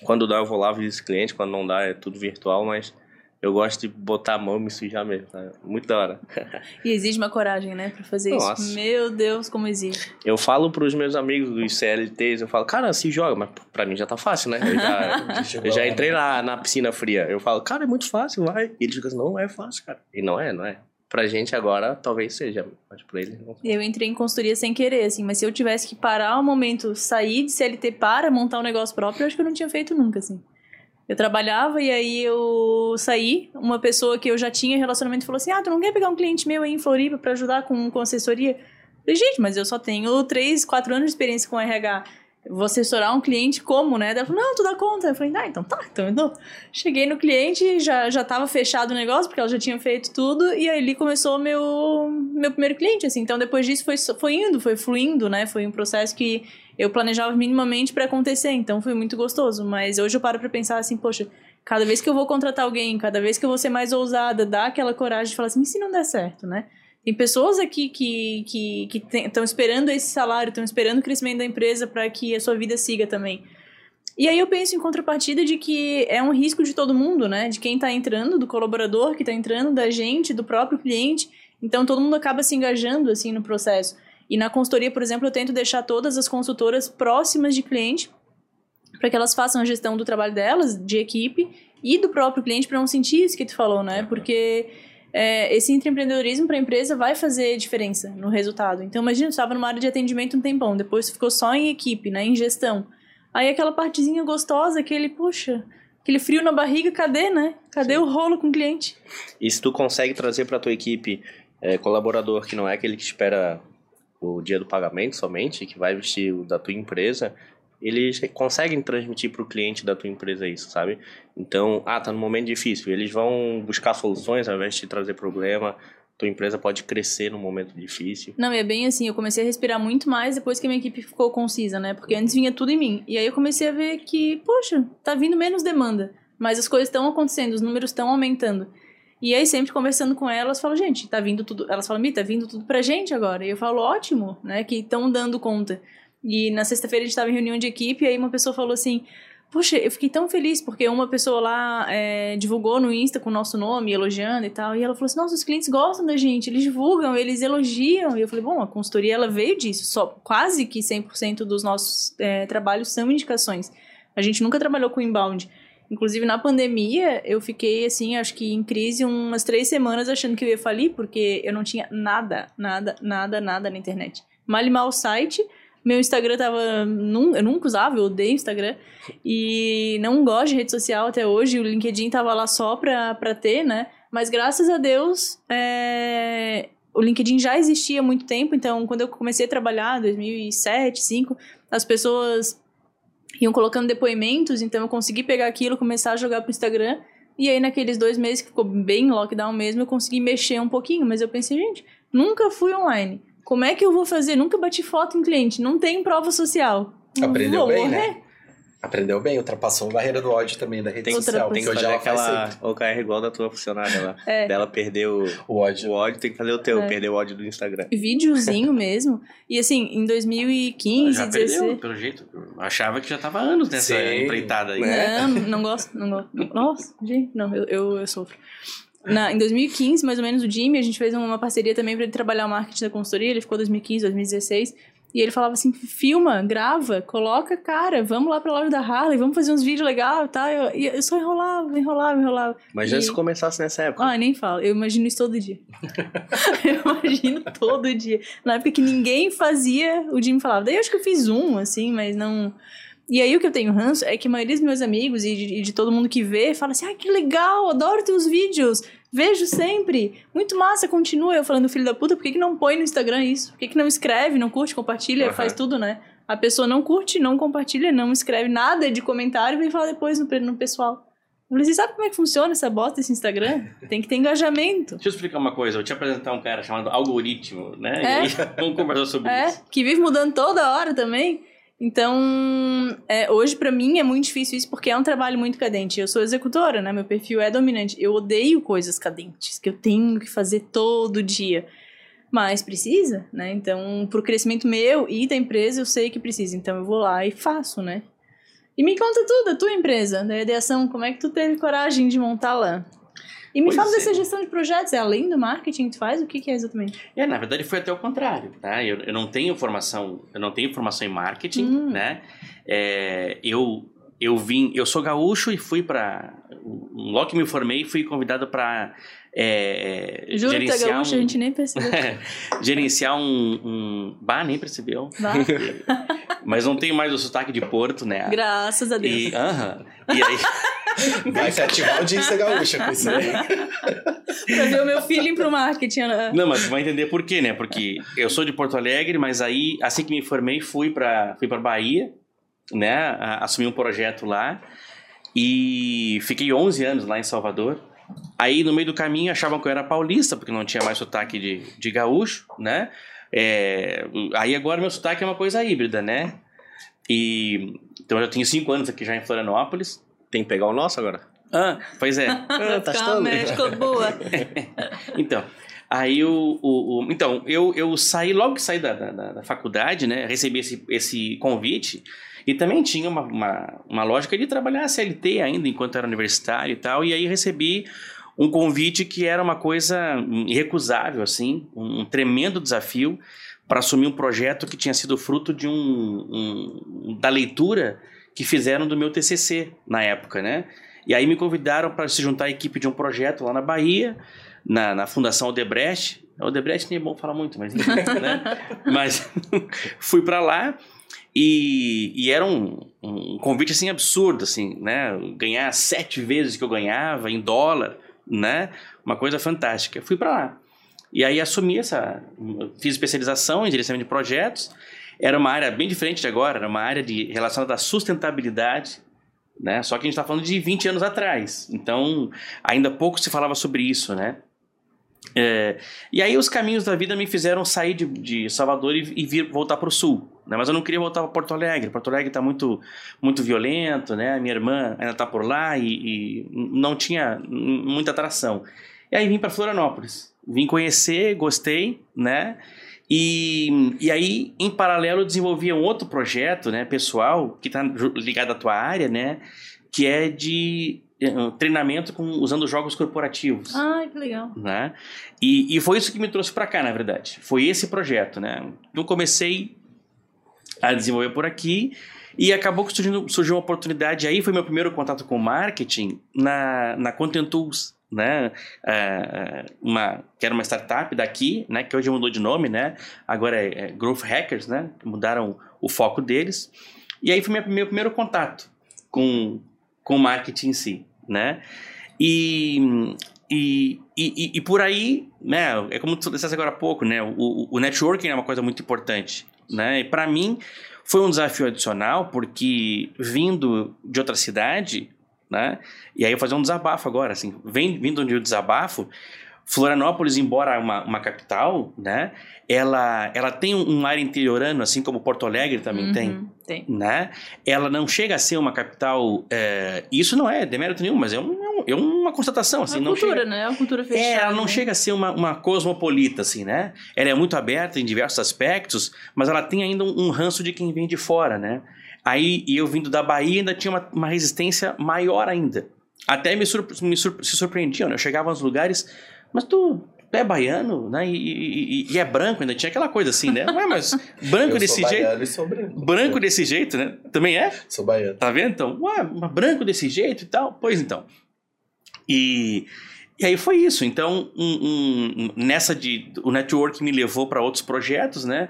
Quando dá eu vou lá visito o cliente, quando não dá é tudo virtual, mas eu gosto de botar a mão e me sujar mesmo, tá? Muito da hora. E exige uma coragem, né, pra fazer Nossa. isso. Meu Deus, como exige. Eu falo pros meus amigos dos CLTs, eu falo, cara, se joga, mas pra mim já tá fácil, né? Eu já, eu já entrei na, na piscina fria. Eu falo, cara, é muito fácil, vai. E eles ficam assim, não, é fácil, cara. E não é, não é. Pra gente agora, talvez seja, mas pra eles não. Eu entrei em consultoria sem querer, assim, mas se eu tivesse que parar um momento, sair de CLT para montar um negócio próprio, eu acho que eu não tinha feito nunca, assim. Eu trabalhava e aí eu saí. Uma pessoa que eu já tinha relacionamento falou assim: Ah, tu não quer pegar um cliente meu aí em Floripa para ajudar com, com assessoria? Eu falei, gente, mas eu só tenho 3, 4 anos de experiência com RH. vou assessorar um cliente como, né? Ela falou, não, tu dá conta. Eu falei, ah, então tá, então eu dou. Cheguei no cliente, já, já tava fechado o negócio, porque ela já tinha feito tudo, e aí ali começou meu, meu primeiro cliente, assim. Então depois disso foi, foi indo, foi fluindo, né? Foi um processo que eu planejava minimamente para acontecer, então foi muito gostoso. Mas hoje eu paro para pensar assim, poxa, cada vez que eu vou contratar alguém, cada vez que eu vou ser mais ousada, dá aquela coragem de falar assim, e se não der certo, né? Tem pessoas aqui que estão que, que esperando esse salário, estão esperando o crescimento da empresa para que a sua vida siga também. E aí eu penso em contrapartida de que é um risco de todo mundo, né? De quem está entrando, do colaborador que está entrando, da gente, do próprio cliente. Então todo mundo acaba se engajando assim no processo. E na consultoria, por exemplo, eu tento deixar todas as consultoras próximas de cliente para que elas façam a gestão do trabalho delas, de equipe, e do próprio cliente para não sentir isso que tu falou, né? Porque é, esse empreendedorismo para a empresa vai fazer diferença no resultado. Então, imagina, tu estava numa área de atendimento um tempão, depois tu ficou só em equipe, né? Em gestão. Aí aquela partezinha gostosa, aquele, puxa, aquele frio na barriga, cadê, né? Cadê Sim. o rolo com o cliente? E se tu consegue trazer para tua equipe é, colaborador que não é aquele que espera o dia do pagamento somente, que vai vestir o da tua empresa, eles conseguem transmitir para o cliente da tua empresa isso, sabe? Então, ah, tá num momento difícil, eles vão buscar soluções ao invés de trazer problema. Tua empresa pode crescer num momento difícil. Não, é bem assim, eu comecei a respirar muito mais depois que a minha equipe ficou concisa, né? Porque antes vinha tudo em mim. E aí eu comecei a ver que, poxa, tá vindo menos demanda. mas as coisas estão acontecendo, os números estão aumentando. E aí, sempre conversando com elas, falo, gente, tá vindo tudo. Elas falam, Mi, tá vindo tudo pra gente agora. E eu falo, ótimo, né? Que estão dando conta. E na sexta-feira a gente tava em reunião de equipe, e aí uma pessoa falou assim: Poxa, eu fiquei tão feliz porque uma pessoa lá é, divulgou no Insta com o nosso nome, elogiando e tal. E ela falou assim: Nossa, os clientes gostam da gente, eles divulgam, eles elogiam. E eu falei: Bom, a consultoria ela veio disso. Só quase que 100% dos nossos é, trabalhos são indicações. A gente nunca trabalhou com inbound. Inclusive, na pandemia, eu fiquei, assim, acho que em crise umas três semanas achando que eu ia falir, porque eu não tinha nada, nada, nada, nada na internet. Mal e mal o site, meu Instagram tava. Num, eu nunca usava, eu odeio Instagram. E não gosto de rede social até hoje. O LinkedIn tava lá só pra, pra ter, né? Mas graças a Deus, é, o LinkedIn já existia há muito tempo. Então, quando eu comecei a trabalhar, 2007, 2005, as pessoas iam colocando depoimentos. Então, eu consegui pegar aquilo, começar a jogar pro Instagram. E aí, naqueles dois meses que ficou bem lockdown mesmo, eu consegui mexer um pouquinho. Mas eu pensei, gente, nunca fui online. Como é que eu vou fazer? Nunca bati foto em cliente, não tem prova social. Aprendeu vou bem, morrer. né? Aprendeu bem, ultrapassou a barreira do ódio também da rede Tem que social. Tem que fazer ela faz aquela. OKR igual da tua funcionária lá. É. Dela perdeu o ódio. o ódio, tem que fazer o teu, É. perder o ódio do Instagram. Videozinho mesmo. E assim, em 2015, Já perdeu, 16. pelo jeito. Achava que já tava há anos nessa Sim, empreitada aí. né? Não, não gosto, não gosto. Nossa, gente, não, eu, eu, eu sofro. Na, em 2015, mais ou menos, o Jimmy, a gente fez uma parceria também para ele trabalhar o marketing da consultoria. Ele ficou 2015, 2016. E ele falava assim: filma, grava, coloca cara, vamos lá pra loja da Harley, vamos fazer uns vídeos legais e tal. Eu- eu, só enrolava, enrolava, enrolava. Imagina E- se começasse nessa época. Ah, nem falo. Eu imagino isso todo dia. eu imagino todo dia. Na época que ninguém fazia, o Jimmy falava. Daí eu acho que eu fiz um, assim, mas não. E aí o que eu tenho ranço é que a maioria dos meus amigos e de, de todo mundo que vê fala assim: ai, que legal, adoro teus vídeos. Vejo sempre. Muito massa, continua. Eu falando, filho da puta, por que, que não põe no Instagram isso? Por que, que não escreve, não curte, compartilha, Aham. faz tudo, né? A pessoa não curte, não compartilha, não escreve nada de comentário e vem falar depois no, no pessoal. Eu falei, você sabe como é que funciona essa bosta desse Instagram? Tem que ter engajamento. Deixa eu explicar uma coisa. Eu te apresentar um cara chamado Algoritmo, né? É. E aí vamos conversar sobre É, isso. que vive mudando toda hora também. Então, é, hoje pra mim é muito difícil isso porque é um trabalho muito cadente. Eu sou executora, né? Meu perfil é dominante. Eu odeio coisas cadentes que eu tenho que fazer todo dia. Mas precisa, né? Então, pro crescimento meu e da empresa, eu sei que precisa. Então, eu vou lá e faço, né? E me conta tudo, a tua empresa, da ideação, como é que tu teve coragem de montá-la? E me Pois fala é. dessa gestão de projetos, é além do marketing que tu faz? O que, que é exatamente? É, na verdade foi até o contrário, tá? Eu, eu não tenho formação, eu não tenho formação em marketing, Hum. né? É, eu eu vim, eu sou gaúcho e fui para logo que me formei fui convidado para é, Juro é gerenciar um, a gente nem percebeu. gerenciar um, um, bah, nem percebeu. Mas não tenho mais o sotaque de Porto, né? Graças a Deus. E, aham. e aí Vai se ativar a audiência gaúcha com isso aí. pra ver o meu feeling pro marketing. né? Não, mas tu vai entender por quê, né? Porque eu sou de Porto Alegre, mas aí, assim que me formei, fui pra, fui pra Bahia, né? Assumi um projeto lá. E fiquei 11 anos lá em Salvador. Aí, no meio do caminho, achavam que eu era paulista, porque não tinha mais sotaque de, de gaúcho, né? É, aí, agora, meu sotaque é uma coisa híbrida, né? E... Então, eu já tenho 5 anos aqui já em Florianópolis. Tem que pegar o nosso agora. Ah, pois é. Ah, tá Calma, estando. ficou boa. Então, aí o, o, o- então, eu, eu saí, logo que saí da, da, da faculdade, né, recebi esse, esse convite, e também tinha uma, uma, uma lógica de trabalhar CLT ainda, enquanto era universitário e tal, e aí recebi um convite que era uma coisa irrecusável, assim, um, tremendo desafio para assumir um projeto que tinha sido fruto de um, um da leitura que fizeram do meu TCC na época, né? E aí me convidaram para se juntar à equipe de um projeto lá na Bahia, na, na Fundação Odebrecht. Odebrecht nem é bom falar muito, mas né? Mas fui para lá e, e era um, um convite assim absurdo, assim, né? Ganhar sete vezes que eu ganhava em dólar, né? Uma coisa fantástica. Fui para lá. E aí assumi essa, fiz especialização em gerenciamento de projetos. Era uma área bem diferente de agora, era uma área de relacionada à sustentabilidade, né? Só que a gente está falando de 20 anos atrás. Então, ainda pouco se falava sobre isso, né? É, e aí os caminhos da vida me fizeram sair de, de Salvador e, e vir voltar para o sul, né? Mas eu não queria voltar para Porto Alegre. Porto Alegre está muito, muito violento, né? Minha irmã ainda está por lá e, e, não tinha muita atração. E aí vim para Florianópolis. Vim conhecer, gostei, né? E, e aí, em paralelo, eu desenvolvia um outro projeto, né, pessoal, que está ligado à tua área, né? Que é de eh, treinamento com, usando jogos corporativos. Ah, que legal. Né? E, e foi isso que me trouxe para cá, na verdade. Foi esse projeto, né? Então comecei a desenvolver por aqui e acabou que surgindo, surgiu uma oportunidade aí, foi meu primeiro contato com marketing na, na Content Tools, né? Uh, uma, que era uma startup daqui, né? Que hoje mudou de nome, né? Agora é, é Growth Hackers, né? Mudaram o foco deles. E aí foi meu, meu primeiro contato com, com o marketing em si né? E, e, e, e, por aí, né, é como tu disseste agora há pouco, né, o, o networking é uma coisa muito importante, né, e para mim foi um desafio adicional, porque vindo de outra cidade, né, e aí eu fazer um desabafo agora, assim, vem, vindo de um desabafo, Florianópolis, embora uma, uma capital, né, ela, ela tem um ar interiorano, assim como Porto Alegre também Uhum, tem, tem. né? Ela não chega a ser uma capital, é, isso não é demérito nenhum, mas é, um, é um- é uma constatação, assim, É não uma cultura, chega... né? É uma cultura fechada. É, ela não né? chega a ser uma, uma cosmopolita, assim, né? Ela é muito aberta em diversos aspectos, mas ela tem ainda um, um ranço de quem vem de fora, né? Aí, e eu vindo da Bahia ainda tinha uma, uma resistência maior ainda. Até me, surpre- me surpre- se surpreendiam, né? Eu chegava nos lugares, mas tu, tu é baiano, né? E, e- e- é branco ainda, tinha aquela coisa assim, né? Ué, mas branco eu desse sou jeito... e sou branco. Branco desse jeito, né? Também é? Sou baiano. Tá vendo? Então, ué, mas branco desse jeito e tal? Pois então. E, e aí foi isso. Então, um- um- nessa de. O network me levou para outros projetos, né?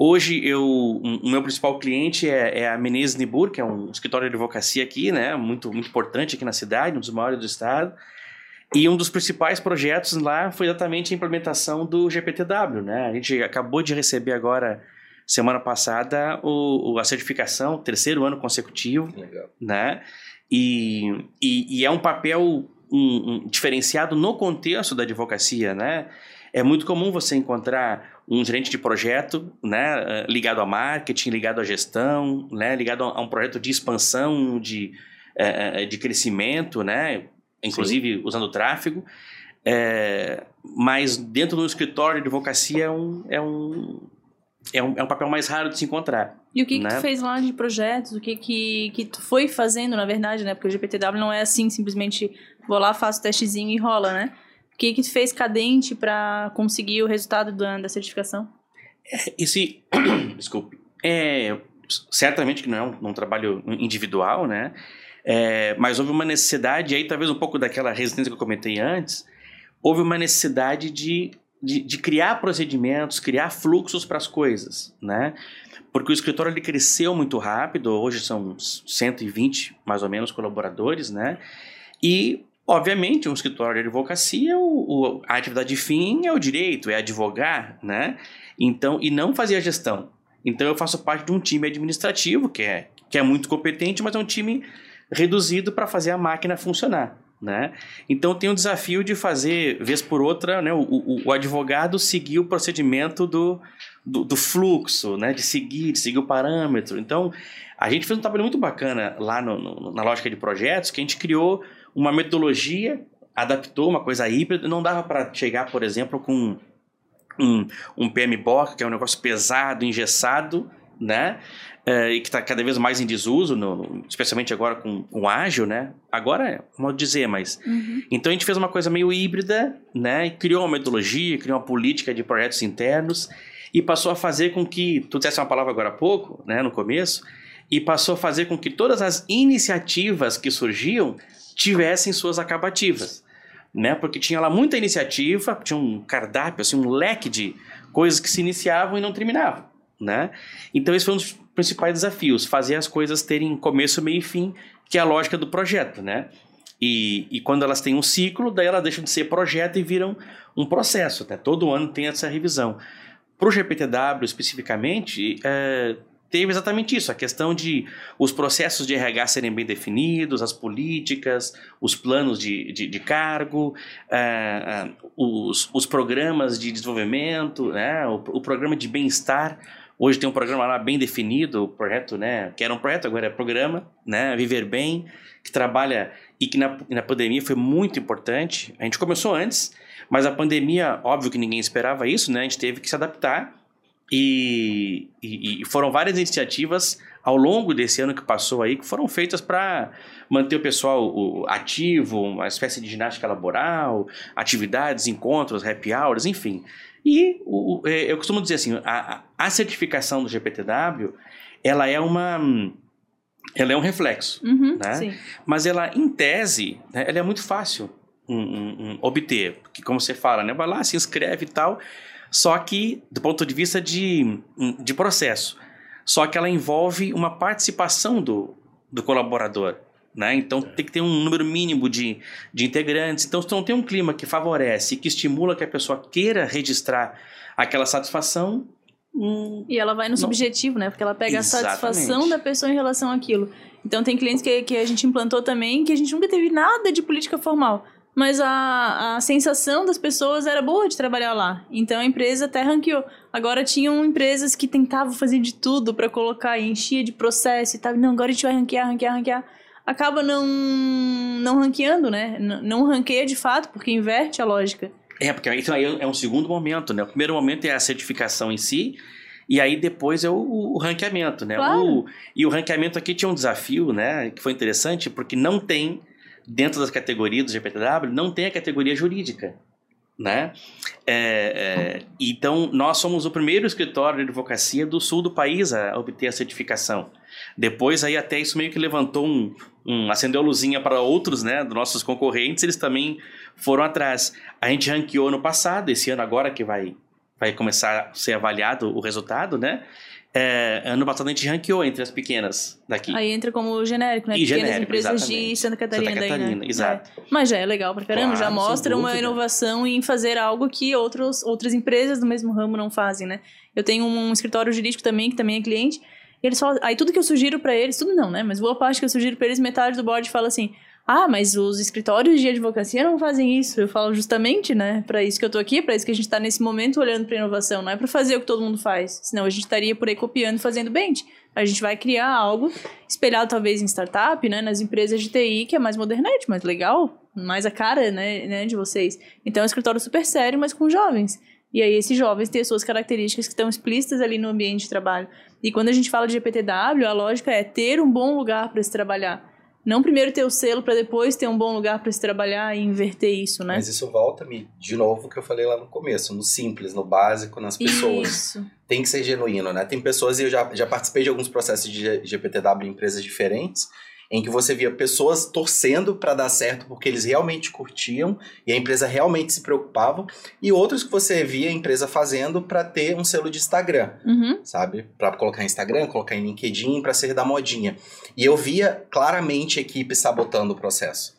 Hoje, eu, um- o meu principal cliente é, é a Menezes Nibur, que é um escritório de advocacia aqui, né? Muito, muito importante aqui na cidade, um dos maiores do estado. E um dos principais projetos lá foi exatamente a implementação do GPTW, né? A gente acabou de receber agora, semana passada, o, o- a certificação, terceiro ano consecutivo, Legal. né? E, e, e é um papel um- um diferenciado no contexto da advocacia, né? É muito comum você encontrar um gerente de projeto, né, eh, ligado a marketing, ligado à gestão, né, ligado a um projeto de expansão, de, eh, eh, de crescimento, né, inclusive usando tráfego. É, mas dentro do escritório de advocacia é um, é um, é um, é um papel mais raro de se encontrar. E o que, que né? tu fez lá de projetos? O que, que, que tu foi fazendo, na verdade, né? Porque o GPTW não é assim, simplesmente vou lá, faço o testezinho e rola, né? O que, que fez cadente para conseguir o resultado da, da certificação? Esse, desculpe, é, certamente que não é um, um trabalho individual, né? É, mas houve uma necessidade, aí talvez um pouco daquela resistência que eu comentei antes, houve uma necessidade de, de, de criar procedimentos, criar fluxos para as coisas, né? Porque o escritório ele cresceu muito rápido, hoje são uns 120 mais ou menos colaboradores, né? E, obviamente, um escritório de advocacia, o, o- a atividade fim é o direito, é advogar, né? Então, e não fazer a gestão. Então eu faço parte de um time administrativo que é, que é muito competente, mas é um time reduzido para fazer a máquina funcionar. Né? Então tem o desafio de fazer, vez por outra, né, o, o, o advogado seguir o procedimento do, do, do fluxo, né, de seguir, de seguir o parâmetro. Então a gente fez um trabalho muito bacana lá no, no- na lógica de projetos, que a gente criou uma metodologia, adaptou uma coisa híbrida, não dava para chegar, por exemplo, com um, um PMBOK, que é um negócio pesado, engessado, né? É, e que está cada vez mais em desuso, no- no- especialmente agora com o ágil, né? Agora é modo de dizer, mas. Então a gente fez uma coisa meio híbrida, né? E criou uma metodologia, criou uma política de projetos internos e passou a fazer com que. Tu disseste uma palavra agora há pouco, né? No começo, e passou a fazer com que todas as iniciativas que surgiam tivessem suas acabativas né? Porque tinha lá muita iniciativa, tinha um cardápio, assim, um leque de coisas que se iniciavam e não terminavam, né? Então esse foi um dos principais desafios, fazer as coisas terem começo, meio e fim, que é a lógica do projeto, né? E, e quando elas têm um ciclo, daí elas deixam de ser projeto e viram um processo, né? Todo ano tem essa revisão. Para o GPTW especificamente, é, teve exatamente isso, a questão de os processos de RH serem bem definidos, as políticas, os planos de, de, de cargo, ah, ah, os, os programas de desenvolvimento, né, o, o programa de bem-estar Hoje tem um programa lá bem definido, o projeto, né? Que era um projeto, agora é programa, né? Viver Bem, que trabalha e que na, na pandemia foi muito importante. A gente começou antes, mas a pandemia, óbvio que ninguém esperava isso, né? A gente teve que se adaptar e, e, e foram várias iniciativas ao longo desse ano que passou aí que foram feitas para manter o pessoal ativo, uma espécie de ginástica laboral, atividades, encontros, happy hours, enfim. E o, é, eu costumo dizer assim, a, a certificação do GPTW, ela é uma ela é um reflexo, Uhum, né? sim. Mas ela, em tese, né, ela é muito fácil um, um, um, obter, porque como você fala, né, vai lá, se inscreve e tal, só que do ponto de vista de, de processo, só que ela envolve uma participação do, do colaborador, né? Então tem que ter um número mínimo de, de integrantes. Então, se não tem um clima que favorece, que estimula que a pessoa queira registrar aquela satisfação, hum, E ela vai no Não. subjetivo, né? Porque ela pega Exatamente. a satisfação da pessoa em relação àquilo. Então tem clientes que, que a gente implantou também que a gente nunca teve nada de política formal. Mas a, a sensação das pessoas era boa de trabalhar lá. Então a empresa até ranqueou. Agora tinham empresas que tentavam fazer de tudo para colocar, enchia de processo e tal. Não, agora a gente vai ranquear, ranquear, ranquear. Acaba não, não ranqueando, né? N- não ranqueia de fato, porque inverte a lógica. É, porque isso aí é um segundo momento, né? O primeiro momento é a certificação em si, e aí depois é o, o ranqueamento, né? Claro. O- e o ranqueamento aqui tinha um desafio, né? Que foi interessante, porque não tem, dentro das categorias do GPTW, não tem a categoria jurídica, né? É, é, então, nós somos o primeiro escritório de advocacia do sul do país a obter a certificação. Depois, aí até isso meio que levantou um, um acendeu luzinha para outros, né, dos nossos concorrentes, eles também foram atrás. A gente ranqueou no passado, esse ano agora que vai, vai começar a ser avaliado o resultado, né? É, ano passado a gente ranqueou entre as pequenas daqui. Aí entra como genérico, né? E Pequenas genérico, empresas de exatamente. Santa Catarina, Santa daí, né? Catarina, exato. É. Mas já é legal pra caramba, Claro, já mostra uma inovação em fazer algo que outros, outras empresas do mesmo ramo não fazem, né? Eu tenho um escritório jurídico também, que também é cliente, e eles falam, aí tudo que eu sugiro pra eles, tudo não, né? Mas boa parte que eu sugiro pra eles, metade do board fala assim, ah, mas os escritórios de advocacia não fazem isso. Eu falo justamente, né? Pra isso que eu tô aqui, pra isso que a gente tá nesse momento olhando pra inovação, não é pra fazer o que todo mundo faz. Senão a gente estaria por aí copiando fazendo bench. A gente vai criar algo espelhado talvez em startup, né? Nas empresas de TI, que é mais modernete, mais legal, mais a cara, né, né, de vocês. Então é um escritório super sério, mas com jovens. E aí esses jovens têm as suas características que estão explícitas ali no ambiente de trabalho. E quando a gente fala de GPTW, a lógica é ter um bom lugar para se trabalhar. Não primeiro ter o selo para depois ter um bom lugar para se trabalhar e inverter isso, né? Mas isso volta-me de novo que eu falei lá no começo, no simples, no básico, nas pessoas. Isso. Tem que ser genuíno, né? Tem pessoas, e eu já, já participei de alguns processos de GPTW em empresas diferentes, em que você via pessoas torcendo para dar certo porque eles realmente curtiam e a empresa realmente se preocupava, e outros que você via a empresa fazendo para ter um selo de Instagram Uhum. sabe? Pra colocar em Instagram, colocar em LinkedIn, pra ser da modinha. E eu via claramente a equipe sabotando o processo.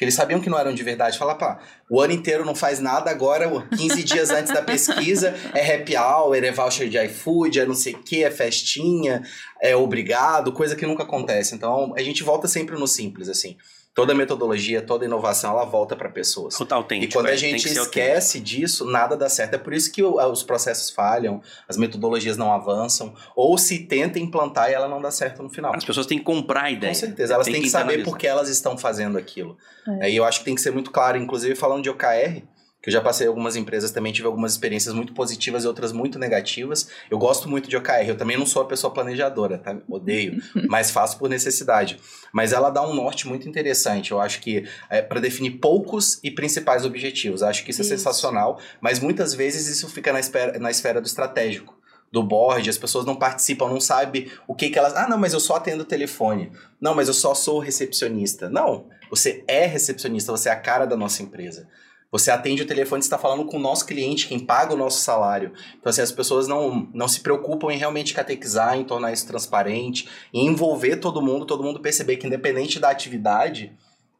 Porque eles sabiam que não eram de verdade. Falar, pá, o ano inteiro não faz nada, agora, 15 dias antes da pesquisa, é happy hour, é voucher de iFood, é não sei o que, é festinha, é obrigado, coisa que nunca acontece. Então, a gente volta sempre no simples, assim. Toda metodologia, toda inovação, ela volta pra pessoas. Total autêntico. E quando é, a tem gente esquece disso, nada dá certo. É por isso que os processos falham, as metodologias não avançam, ou se tenta implantar e ela não dá certo no final. As pessoas têm que comprar a ideia. Com certeza, elas têm que, que saber por que elas estão fazendo aquilo. É. E eu acho que tem que ser muito claro, inclusive falando de OKR, que eu já passei algumas empresas também, tive algumas experiências muito positivas e outras muito negativas. Eu gosto muito de OKR, eu também não sou a pessoa planejadora, tá? Odeio, mas faço por necessidade. Mas ela dá um norte muito interessante, eu acho que é para definir poucos e principais objetivos. Acho que isso, Isso. é sensacional, mas muitas vezes isso fica na esfera, na esfera do estratégico. Do board, as pessoas não participam, não sabem o que, que elas. Ah, não, mas eu só atendo o telefone. Não, mas eu só sou recepcionista. Não, você é recepcionista, você é a cara da nossa empresa. Você atende o telefone, você está falando com o nosso cliente, quem paga o nosso salário. Então, assim, as pessoas não, não se preocupam em realmente catequizar, em tornar isso transparente, em envolver todo mundo, todo mundo perceber que, independente da atividade,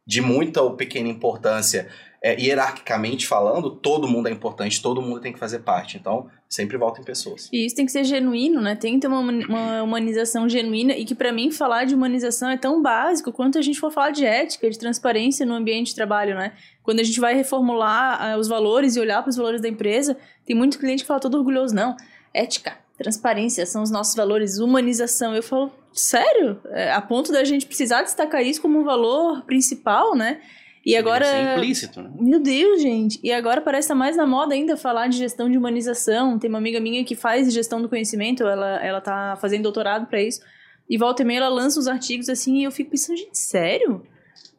de muita ou pequena importância, é, hierarquicamente falando, todo mundo é importante, todo mundo tem que fazer parte. Então, sempre volta em pessoas. E isso tem que ser genuíno, né? Tem que ter uma, uma humanização genuína e que pra mim falar de humanização é tão básico quanto a gente for falar de ética, de transparência no ambiente de trabalho, né? Quando a gente vai reformular ah, os valores e olhar para os valores da empresa, tem muito cliente que fala todo orgulhoso, não, ética, transparência são os nossos valores, humanização. Eu falo, sério? É, a ponto da gente precisar destacar isso como um valor principal, né? E agora. É implícito, né? Meu Deus, gente. E agora parece estar mais na moda ainda falar de gestão de humanização. Tem uma amiga minha que faz gestão do conhecimento, ela, ela tá fazendo doutorado para isso. E volta e meia ela lança uns artigos assim e eu fico pensando, gente, sério?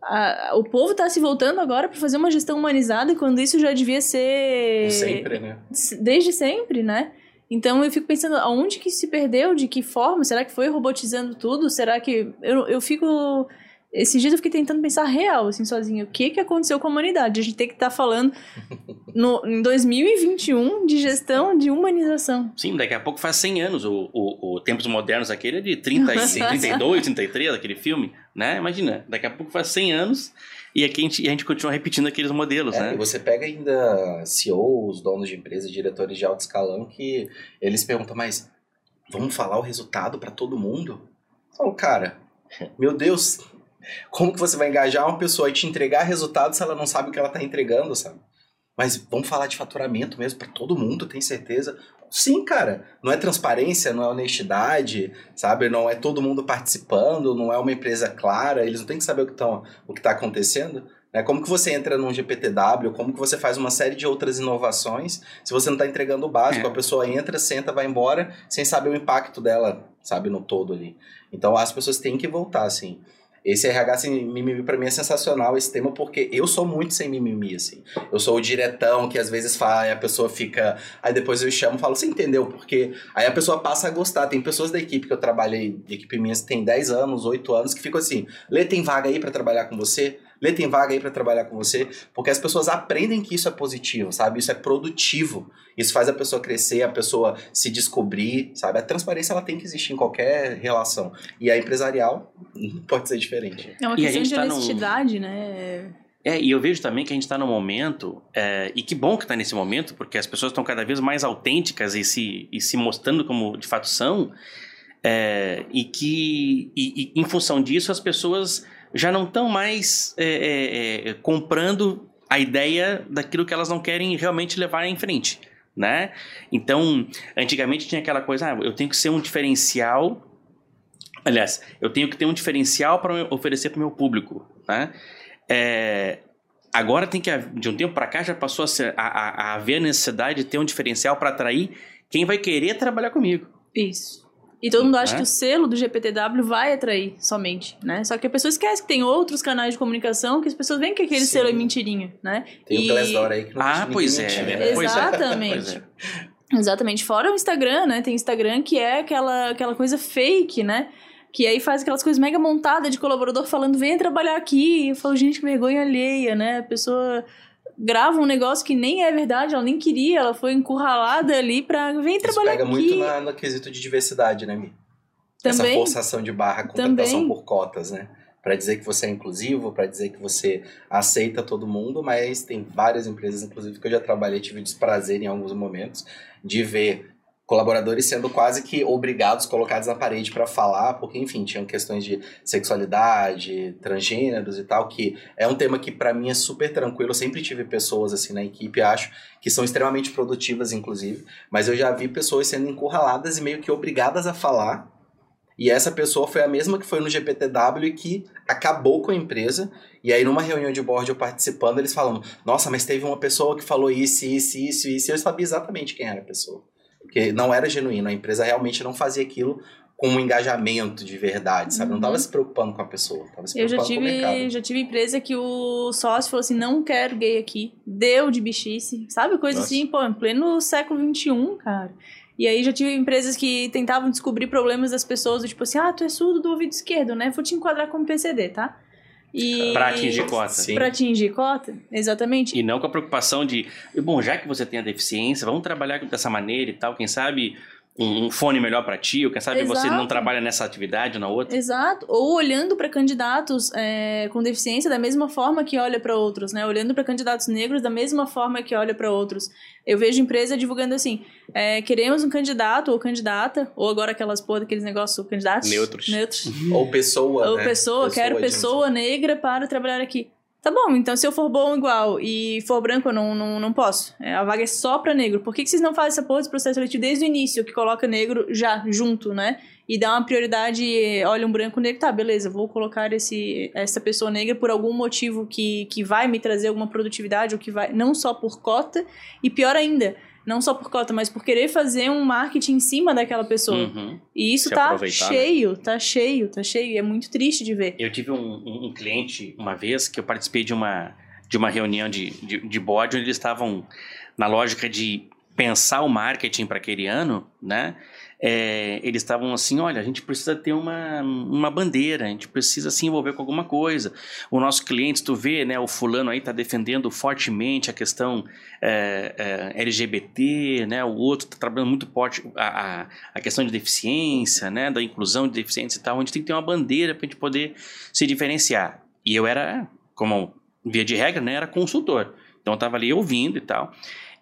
A, o povo tá se voltando agora para fazer uma gestão humanizada quando isso já devia ser. Sempre, né? Desde sempre, né? Então eu fico pensando, aonde que se perdeu? De que forma? Será que foi robotizando tudo? Será que. Eu, eu fico esses dias eu fiquei tentando pensar real, assim, sozinho. O que que aconteceu com a humanidade? A gente tem que estar tá falando no, em 2021 de gestão de humanização. Sim, daqui a pouco faz 100 anos. O, o, o Tempos Modernos aquele é de 30, 32, 33, aquele filme, né? Imagina, daqui a pouco faz 100 anos e aqui a gente, a gente continua repetindo aqueles modelos, é, né? E você pega ainda CEOs, donos de empresas, diretores de alto escalão que eles perguntam, mas vamos falar o resultado para todo mundo? Então, cara, meu Deus, como que você vai engajar uma pessoa e te entregar resultado se ela não sabe o que ela está entregando, sabe? Mas vamos falar de faturamento mesmo para todo mundo, tem certeza? Sim, cara. Não é transparência, não é honestidade, sabe? Não é todo mundo participando, não é uma empresa clara, eles não têm que saber o que, tão, o que está acontecendo. Né? Como que você entra num GPTW, como que você faz uma série de outras inovações se você não está entregando o básico, é. a pessoa entra, senta, vai embora, sem saber o impacto dela, sabe, no todo ali. Então as pessoas têm que voltar, assim. Esse RH sem mimimi pra mim é sensacional, esse tema, porque eu sou muito sem mimimi, assim. Eu sou o diretão que às vezes fala, a pessoa fica. Aí depois eu chamo e falo, você entendeu? Porque aí a pessoa passa a gostar. Tem pessoas da equipe que eu trabalhei, de equipe minha, que tem 10 anos, 8 anos, que ficam assim: Lê, tem vaga aí para trabalhar com você? Lê, tem vaga aí para trabalhar com você? Porque as pessoas aprendem que isso é positivo, sabe? Isso é produtivo. Isso faz a pessoa crescer, a pessoa se descobrir, sabe? A transparência ela tem que existir em qualquer relação. E a empresarial pode ser diferente. É uma questão de tá honestidade, no... né? É, e eu vejo também que a gente está no momento, é, e que bom que está nesse momento, porque as pessoas estão cada vez mais autênticas e se, e se mostrando como de fato são, é, e que, e, e, em função disso, as pessoas já não estão mais é, é, é, comprando a ideia daquilo que elas não querem realmente levar em frente né? Então, antigamente tinha aquela coisa, ah, eu tenho que ser um diferencial. Aliás, eu tenho que ter um diferencial para oferecer para o meu público, né? É, agora tem que, de um tempo para cá, já passou a, ser, a, a, a haver a necessidade de ter um diferencial para atrair quem vai querer trabalhar comigo. Isso. E todo mundo acha é? que o selo do GPTW vai atrair somente, né? Só que a pessoa esquece que tem outros canais de comunicação que as pessoas veem que aquele Sim. selo é mentirinha, né? Tem e... o Glassdoor aí que não Ah, pois é, né? Exatamente. é. Exatamente. Fora o Instagram, né? Tem Instagram que é aquela, aquela coisa fake, né? Que aí faz aquelas coisas mega montadas de colaborador falando, vem trabalhar aqui. E eu falo, gente, que vergonha alheia, né? A pessoa grava um negócio que nem é verdade, ela nem queria, ela foi encurralada ali pra vir trabalhar pega aqui. muito na, no quesito de diversidade, né, Mi? Também, Essa forçação de barra, contratação também. por cotas, né? Para dizer que você é inclusivo, para dizer que você aceita todo mundo, mas tem várias empresas, inclusive, que eu já trabalhei, tive desprazer em alguns momentos de ver colaboradores sendo quase que obrigados, colocados na parede para falar, porque, enfim, tinham questões de sexualidade, transgêneros e tal, que é um tema que para mim é super tranquilo. Eu sempre tive pessoas assim na equipe, acho, que são extremamente produtivas, inclusive, mas eu já vi pessoas sendo encurraladas e meio que obrigadas a falar. E essa pessoa foi a mesma que foi no GPTW e que acabou com a empresa. E aí, numa reunião de board, eu participando, eles falando: Nossa, mas teve uma pessoa que falou isso, isso, isso, isso. E eu sabia exatamente quem era a pessoa. Porque não era genuíno, a empresa realmente não fazia aquilo com um engajamento de verdade, sabe? Uhum. Não estava se preocupando com a pessoa, estava se preocupando eu já tive, com o mercado. já tive empresa que o sócio falou assim, não quero gay aqui, deu de bichice, sabe? Coisa Nossa. assim, pô, em pleno século XXI, cara. E aí já tive empresas que tentavam descobrir problemas das pessoas, tipo assim, ah, tu é surdo do ouvido esquerdo, né? Vou te enquadrar como PCD, tá? E... Pra atingir cota. Sim. Pra atingir cota, exatamente. E não com a preocupação de, bom, já que você tem a deficiência, vamos trabalhar dessa maneira e tal, quem sabe um, fone melhor para ti, ou quem sabe Exato. você não trabalha nessa atividade ou na outra. Exato. Ou olhando para candidatos é, com deficiência da mesma forma que olha para outros, né? Olhando para candidatos negros da mesma forma que olha para outros. Eu vejo empresa divulgando assim: é, queremos um candidato ou candidata, ou agora aquelas porra daqueles negócios candidatos neutros. neutros. ou pessoa. Ou né? pessoa, pessoa quero pessoa negra para trabalhar aqui. Tá bom, então se eu for bom igual e for branco, eu não, não, não posso. É, a vaga é só pra negro. Por que, que vocês não fazem essa porra desse processo seletivo desde o início, que coloca negro já junto, né? E dá uma prioridade, olha, um branco negro, tá, beleza, vou colocar esse, essa pessoa negra por algum motivo que, que vai me trazer alguma produtividade, ou que vai, não só por cota, e pior ainda, não só por cota, mas por querer fazer um marketing em cima daquela pessoa. Uhum. E isso Se tá né? cheio, tá cheio, tá cheio. E é muito triste de ver. Eu tive um, um- um cliente uma vez que eu participei de uma, de uma reunião de, de, de board onde eles estavam na lógica de pensar o marketing para aquele ano, né? É, eles estavam assim, olha, a gente precisa ter uma, uma bandeira, a gente precisa se envolver com alguma coisa. O nosso cliente, tu vê, né, o fulano aí está defendendo fortemente a questão é, é, LGBT, né, o outro está trabalhando muito forte a, a, a questão de deficiência, né, da inclusão de deficientes e tal, a gente tem que ter uma bandeira para a gente poder se diferenciar. E eu era, como via de regra, né, era consultor. Então eu estava ali ouvindo e tal.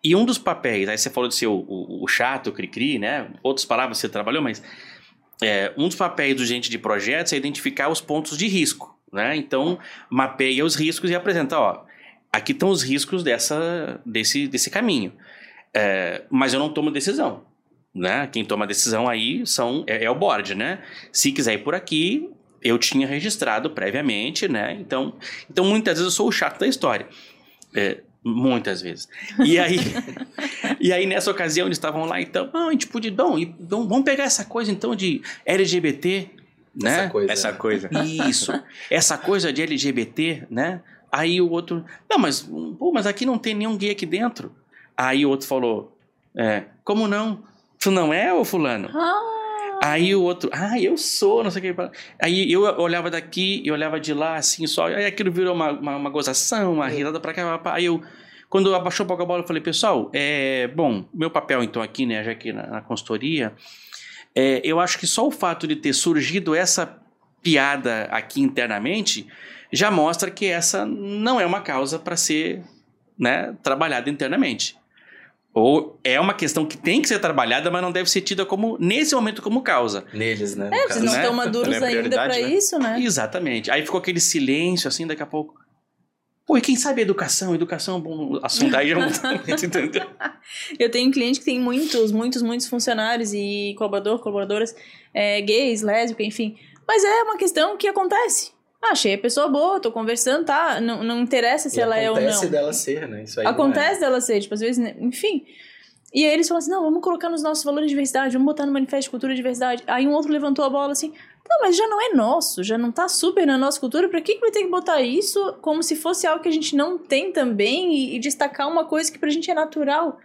E um dos papéis, aí você falou de ser o, o, o chato, o cri-cri, né? Outras palavras você trabalhou, mas é, um dos papéis do gente de projetos é identificar os pontos de risco, né? Então, mapeia os riscos e apresenta, ó, aqui estão os riscos dessa, desse, desse caminho. É, mas eu não tomo decisão, né? Quem toma decisão aí são, é, é o board, né? Se quiser ir por aqui, eu tinha registrado previamente, né? Então, então muitas vezes eu sou o chato da história. É, muitas vezes. E aí, e aí nessa ocasião eles estavam lá, então, ah, a gente podia, bom, e- então, vamos pegar essa coisa então de LGBT, né? Essa coisa. Essa coisa. Isso. Essa coisa de LGBT, né? Aí o outro, não, mas, pô, mas aqui não tem nenhum gay aqui dentro. Aí o outro falou, é, como não? Tu não é, ô fulano? Ah, Aí o outro, ah, eu sou, não sei o que. Aí eu olhava daqui e olhava de lá, assim, só. Aí aquilo virou uma, uma, uma gozação, uma risada pra cá. pra. Aí eu, quando abaixou a bola, eu falei, pessoal, é, bom, meu papel então aqui, né, já aqui na, na consultoria, é, eu acho que só o fato de ter surgido essa piada aqui internamente já mostra que essa não é uma causa para ser né, trabalhada internamente. Ou é uma questão que tem que ser trabalhada, mas não deve ser tida como, nesse momento, como causa. Neles, né? é, vocês não né? estão maduros Não é ainda pra né? isso, né? Exatamente. Aí ficou aquele silêncio, assim, daqui a pouco. Pô, e quem sabe educação? Educação é um bom assunto. Aí entendeu? Eu tenho um cliente que tem muitos, muitos, muitos funcionários e colaborador, colaboradoras é, gays, lésbicas, enfim. Mas é uma questão que acontece. Ah, achei a pessoa boa, tô conversando, tá? Não, não interessa se E ela é ou acontece não. dela ser, né? Isso aí não Acontece dela ser, tipo, às vezes, né? enfim. E aí eles falam assim, não, vamos colocar nos nossos valores de diversidade, vamos botar no manifesto de cultura de diversidade. Aí um outro levantou a bola assim, não, mas já não é nosso, já não tá super na nossa cultura, pra que, que vai ter que botar isso como se fosse algo que a gente não tem também e, e destacar uma coisa que pra gente é natural?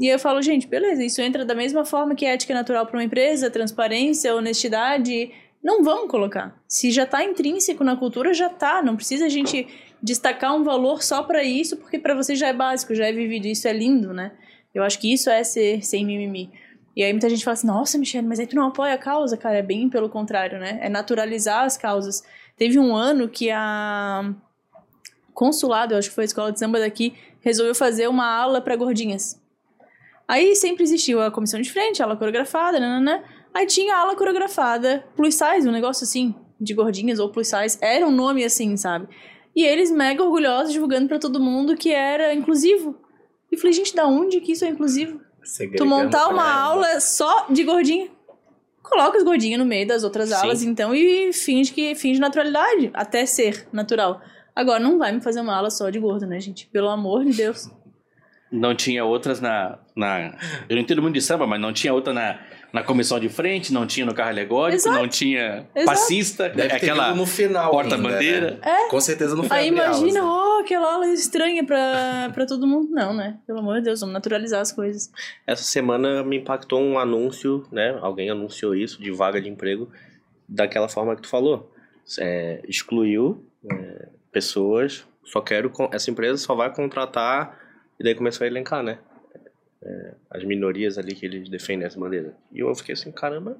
E aí eu falo, gente, beleza, isso entra da mesma forma que ética é natural pra uma empresa, transparência, honestidade, não vamos colocar. Se já tá intrínseco na cultura, já tá, não precisa a gente destacar um valor só pra isso, porque pra você já é básico, já é vivido, isso é lindo, né? Eu acho que isso é ser sem mimimi. E aí muita gente fala assim, nossa, Michelle, mas aí tu não apoia a causa? Cara, é bem pelo contrário, né? É naturalizar as causas. Teve um ano que a Consulado, eu acho que foi a escola de samba daqui, resolveu fazer uma aula para gordinhas. Aí sempre existiu a comissão de frente, aula coreografada, nananã. Aí tinha a aula coreografada plus size, um negócio assim, de gordinhas ou plus size. Era um nome assim, sabe? E eles mega orgulhosos divulgando para todo mundo que era inclusivo. E falei, gente, da onde que isso é inclusivo? Tu montar uma aula só de gordinha. Coloca as gordinhas no meio das outras Sim. aulas, então, e finge que finge naturalidade, até ser natural. Agora, não vai me fazer uma aula só de gordo, né, gente? Pelo amor de Deus. Não tinha outras na, na. Eu não entendo muito de samba, mas não tinha outra na, na comissão de frente, não tinha no carro alegórico, Exato. não tinha Exato. passista, Deve aquela no final porta-bandeira. né? Com certeza não foi Aí imagina, né? oh, aquela aula estranha pra, pra todo mundo. Não, né? Pelo amor de Deus, vamos naturalizar as coisas. Essa semana me impactou um anúncio, né? Alguém anunciou isso de vaga de emprego daquela forma que tu falou. É, excluiu é, pessoas, só quero. Essa empresa só vai contratar. E daí começou a elencar, né? É, as minorias ali que eles defendem essa bandeira. E eu fiquei assim, caramba.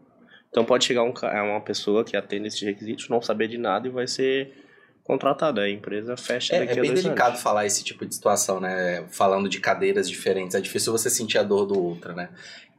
Então pode chegar um, ca- uma pessoa que atende esses requisitos, não saber de nada e vai ser contratado. A empresa fecha É, daqui é a bem dois delicado anos. falar esse tipo de situação, né? Falando de cadeiras diferentes. É difícil você sentir a dor do outro, né?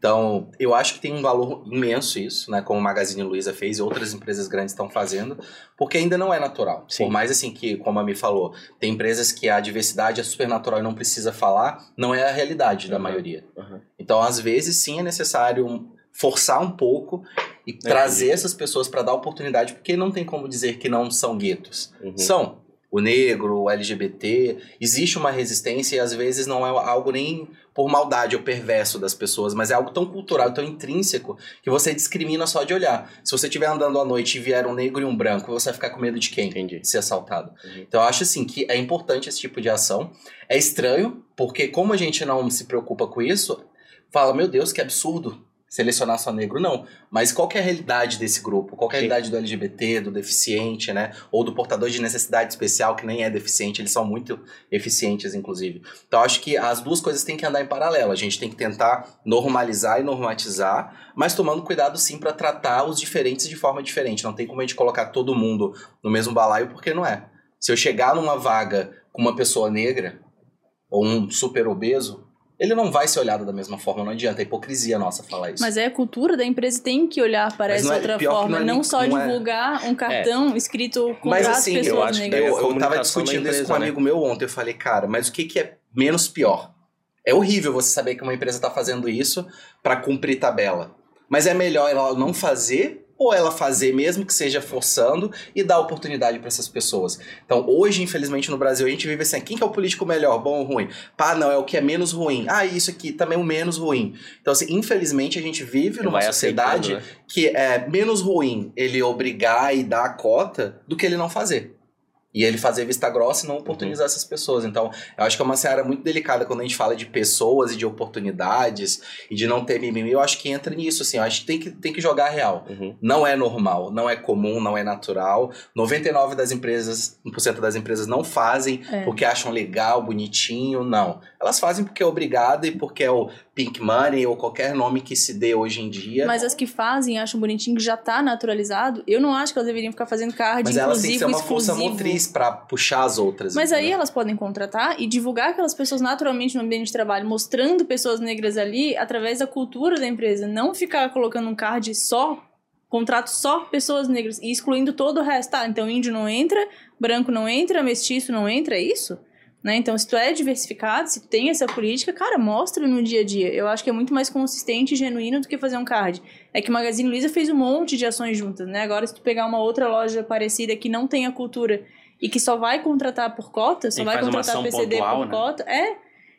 Então, eu acho que tem um valor imenso isso, né? Como o Magazine Luiza fez e outras empresas grandes estão fazendo, porque ainda não é natural. Sim. Por mais assim que, como a Mi falou, tem empresas que a diversidade é super natural e não precisa falar, não é a realidade da Uhum. maioria. Uhum. Então, às vezes, sim é necessário forçar um pouco e trazer essas pessoas para dar oportunidade, porque não tem como dizer que não são guetos. Uhum. São. O negro, o LGBT, existe uma resistência e às vezes não é algo nem por maldade ou perverso das pessoas, mas é algo tão cultural, tão intrínseco, que você discrimina só de olhar. Se você estiver andando à noite e vier um negro e um branco, você vai ficar com medo de quem? Entendi. De ser assaltado. Uhum. Então eu acho assim que é importante esse tipo de ação. É estranho, porque como a gente não se preocupa com isso, fala, meu Deus, que absurdo selecionar só negro, não. Mas qual é a realidade desse grupo? Qual que é a realidade do LGBT, do deficiente, né? Ou do portador de necessidade especial, que nem é deficiente, eles são muito eficientes, inclusive. Então, acho que as duas coisas têm que andar em paralelo. A gente tem que tentar normalizar e normatizar, mas tomando cuidado, sim, para tratar os diferentes de forma diferente. Não tem como a gente colocar todo mundo no mesmo balaio, porque não é. Se eu chegar numa vaga com uma pessoa negra, ou um super obeso, ele não vai ser olhado da mesma forma, não adianta, é hipocrisia nossa falar isso. Mas é a cultura da empresa tem que olhar para Mas essa não é- outra forma, não não, é nem- só não é- divulgar um cartão escrito Mas contrato assim, pessoas eu acho que negras. é Eu, a eu tava discutindo da isso com um empresa, né? amigo meu ontem. Eu falei, cara, mas o que, que é menos pior? É horrível você saber que uma empresa tá fazendo isso pra cumprir tabela. Mas é melhor ela não fazer ou ela fazer mesmo que seja forçando e dar oportunidade pra essas pessoas. Então, hoje, infelizmente, no Brasil, a gente vive assim, quem que é o político melhor, bom ou ruim? Pá, não, é o que é menos ruim. Ah, isso aqui também é o menos ruim. Então, assim, infelizmente, a gente vive numa sociedade né? que é menos ruim ele obrigar e dar a cota do que ele não fazer. E ele fazer vista grossa e não oportunizar essas pessoas. Então, eu acho que é uma seara muito delicada quando a gente fala de pessoas e de oportunidades e de não ter mimimi. Eu acho que entra nisso, assim. Eu acho que tem que, tem que jogar a real. Uhum. Não é normal, não é comum, não é natural. 99% das empresas, 1% das empresas não fazem É. porque acham legal, bonitinho, não. Elas fazem porque é obrigada e porque é o pink money ou qualquer nome que se dê hoje em dia. Mas as que fazem, acham bonitinho, que já tá naturalizado, eu não acho que elas deveriam ficar fazendo card Mas elas têm que ser uma força exclusivo. Motriz pra puxar as outras. Mas aí entendeu? elas podem contratar e divulgar aquelas pessoas naturalmente no ambiente de trabalho, mostrando pessoas negras ali através da cultura da empresa. Não ficar colocando um card só, contrato só pessoas negras e excluindo todo o resto. Tá, então índio não entra, branco não entra, mestiço não entra, é isso? Né? Então, se tu é diversificado, se tu tem essa política, cara, mostra no dia a dia. Eu acho que é muito mais consistente e genuíno do que fazer um card. É que o Magazine Luiza fez um monte de ações juntas, né? Agora, se tu pegar uma outra loja parecida que não tem a cultura e que só vai contratar por cota, só E vai contratar PCD pontual, por né? cota, é.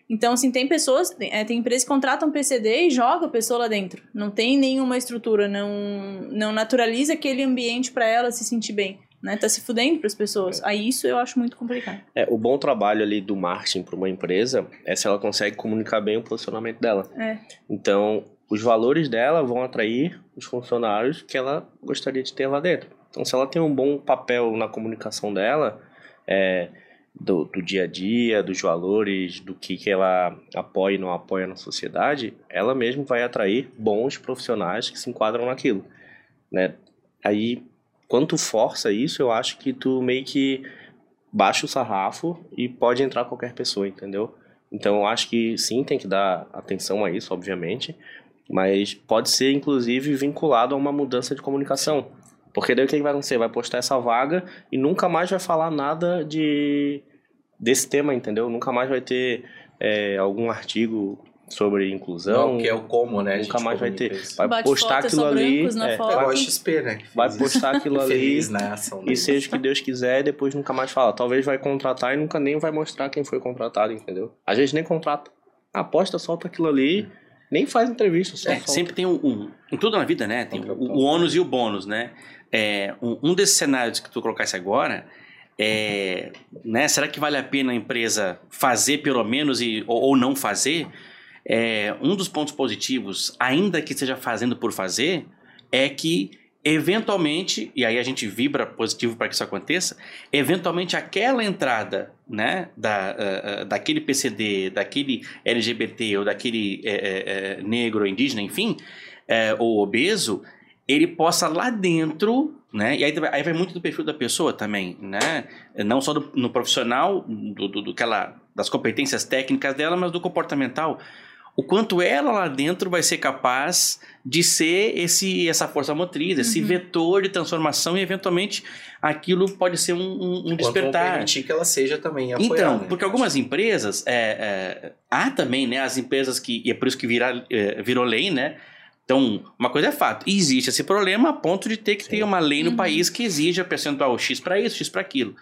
Então, assim, tem pessoas, tem, é, tem empresas que contratam PCD e joga a pessoa lá dentro. Não tem nenhuma estrutura, não, não naturaliza aquele ambiente para ela se sentir bem, né? Tá se fudendo para as pessoas. Aí isso eu acho muito complicado. É, o bom trabalho ali do marketing para uma empresa é se ela consegue comunicar bem o posicionamento dela. É. Então, os valores dela vão atrair os funcionários que ela gostaria de ter lá dentro. Então, se ela tem um bom papel na comunicação dela, é, do, do dia a dia, dos valores, do que, que ela apoia e não apoia na sociedade, ela mesma vai atrair bons profissionais que se enquadram naquilo, né? Aí, quando tu força isso, eu acho que tu meio que baixa o sarrafo e pode entrar qualquer pessoa, entendeu? Então, eu acho que sim, tem que dar atenção a isso, obviamente, mas pode ser, inclusive, vinculado a uma mudança de comunicação. Porque daí o que que vai acontecer? Vai postar essa vaga e nunca mais vai falar nada de desse tema, entendeu? Nunca mais vai ter é, algum artigo sobre inclusão. Não, que é o como, né? Nunca mais vai ter. Vai Bate postar foto, aquilo ali. é, foto. É vai, XP, né? vai postar aquilo ali Feliz, né? e seja o que Deus quiser, e depois nunca mais fala. Talvez vai contratar e nunca nem vai mostrar quem foi contratado, entendeu? Às vezes nem contrata. Aposta, solta aquilo ali, nem faz entrevista, só É, sempre tem um, um- Em tudo na vida, né? Tem o, o ônus e o bônus, né? É, um, um desses cenários que tu colocasse agora é. Né, será que vale a pena a empresa fazer pelo menos e, ou, ou não fazer? É, um dos pontos positivos, ainda que esteja fazendo por fazer, é que eventualmente, e aí a gente vibra positivo para que isso aconteça, eventualmente aquela entrada né, da, ah, daquele PCD, daquele LGBT ou daquele eh, eh, negro ou indígena, enfim, ou obeso, ele possa lá dentro, né? E aí, aí vai muito do perfil da pessoa também, né? Não só do, no profissional, do, do, do que ela, das competências técnicas dela, mas do comportamental o quanto ela lá dentro vai ser capaz de ser esse essa força motriz, esse uhum. vetor de transformação e eventualmente aquilo pode ser um, um, um despertar. permitir que ela seja também apoiada. Então, né? porque algumas empresas, é, é, há também né, as empresas que, e é por isso que vira, é, virou lei, né? Então, uma coisa é fato, existe esse problema a ponto de ter que Sim. ter uma lei no uhum. país que exija percentual X para isso, X para aquilo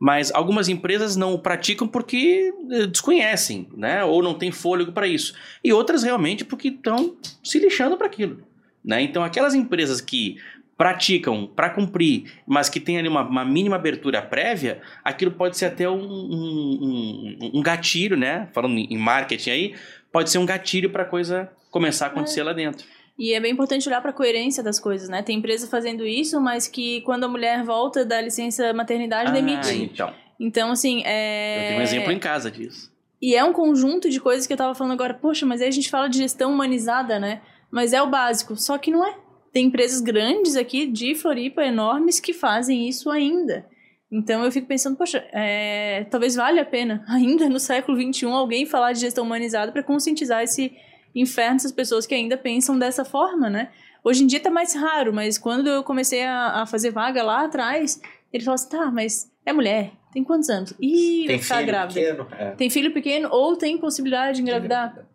mas algumas empresas não o praticam porque eh, desconhecem, né? Ou não tem fôlego para isso. E outras realmente porque estão se lixando para aquilo, né? Então aquelas empresas que praticam para cumprir, mas que tem ali uma, uma, mínima abertura prévia, aquilo pode ser até um, um, um, um gatilho, né? Falando em marketing aí, pode ser um gatilho para a coisa começar a acontecer é. lá dentro. E é bem importante olhar para a coerência das coisas, né? Tem empresa fazendo isso, mas que quando a mulher volta da licença maternidade, ah, demite. Então. Então, assim, é... Eu tenho um exemplo em casa disso. E é um conjunto de coisas que eu tava falando agora, poxa, mas aí a gente fala de gestão humanizada, né? Mas é o básico, só que não é. Tem empresas grandes aqui de Floripa, enormes, que fazem isso ainda. Então eu fico pensando, poxa, é... talvez valha a pena, ainda no século XXI, alguém falar de gestão humanizada para conscientizar esse inferno essas pessoas que ainda pensam dessa forma, né? Hoje em dia tá mais raro, mas quando eu comecei a, a fazer vaga lá atrás, ele falou assim, tá, mas é mulher, tem quantos anos? Ih, tem ficar filho grávida. Pequeno, é. Tem filho pequeno ou tem possibilidade de engravidar.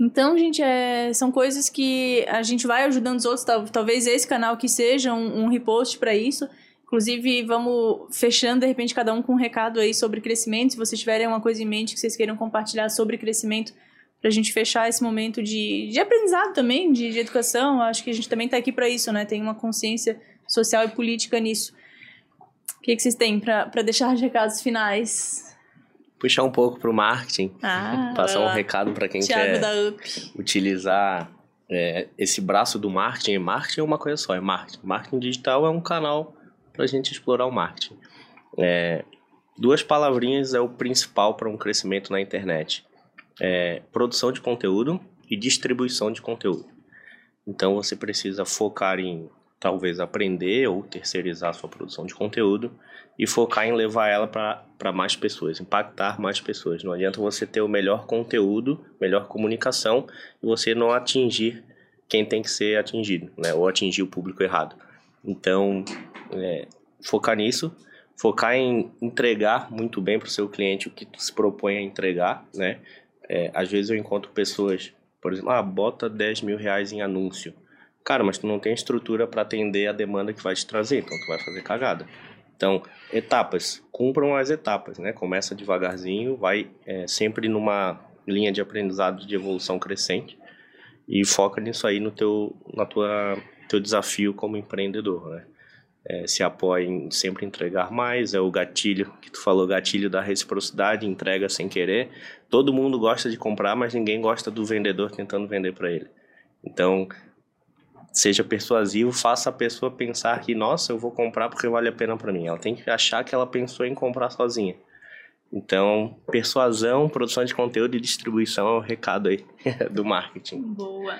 Então, gente, é, são coisas que a gente vai ajudando os outros. Talvez esse canal que seja um, um repost para isso. Inclusive, vamos fechando, de repente, cada um com um recado aí sobre crescimento. Se vocês tiverem uma coisa em mente que vocês queiram compartilhar sobre crescimento, para a gente fechar esse momento de, de aprendizado também, de, de educação. Acho que a gente também está aqui para isso, né? Tem uma consciência social e política nisso. O que, que vocês têm para deixar de recados finais? Puxar um pouco para o marketing, ah, passar um recado para quem Thiago quer utilizar é, esse braço do marketing. Marketing é uma coisa só, é marketing. Marketing digital é um canal para a gente explorar o marketing. É, duas palavrinhas é o principal para um crescimento na internet é, produção de conteúdo e distribuição de conteúdo. Então você precisa focar em talvez aprender ou terceirizar a sua produção de conteúdo e focar em levar ela para mais pessoas, impactar mais pessoas. Não adianta você ter o melhor conteúdo, melhor comunicação e você não atingir quem tem que ser atingido, né? ou atingir o público errado. Então, é, focar nisso, focar em entregar muito bem para o seu cliente o que tu se propõe a entregar, né? É, às vezes eu encontro pessoas, por exemplo, ah, bota 10 mil reais em anúncio. Cara, mas tu não tem estrutura para atender a demanda que vai te trazer, então tu vai fazer cagada. Então, etapas, cumpram as etapas, né? Começa devagarzinho, vai é, sempre numa linha de aprendizado de evolução crescente e foca nisso aí no teu, na tua, teu desafio como empreendedor, né? É, se apoia em sempre entregar mais, é o gatilho que tu falou, gatilho da reciprocidade, entrega sem querer. Todo mundo gosta de comprar, mas ninguém gosta do vendedor tentando vender para ele. Então, seja persuasivo, faça a pessoa pensar que, nossa, eu vou comprar porque vale a pena para mim. Ela tem que achar que ela pensou em comprar sozinha. Então, persuasão, produção de conteúdo e distribuição é o recado aí do marketing. Boa.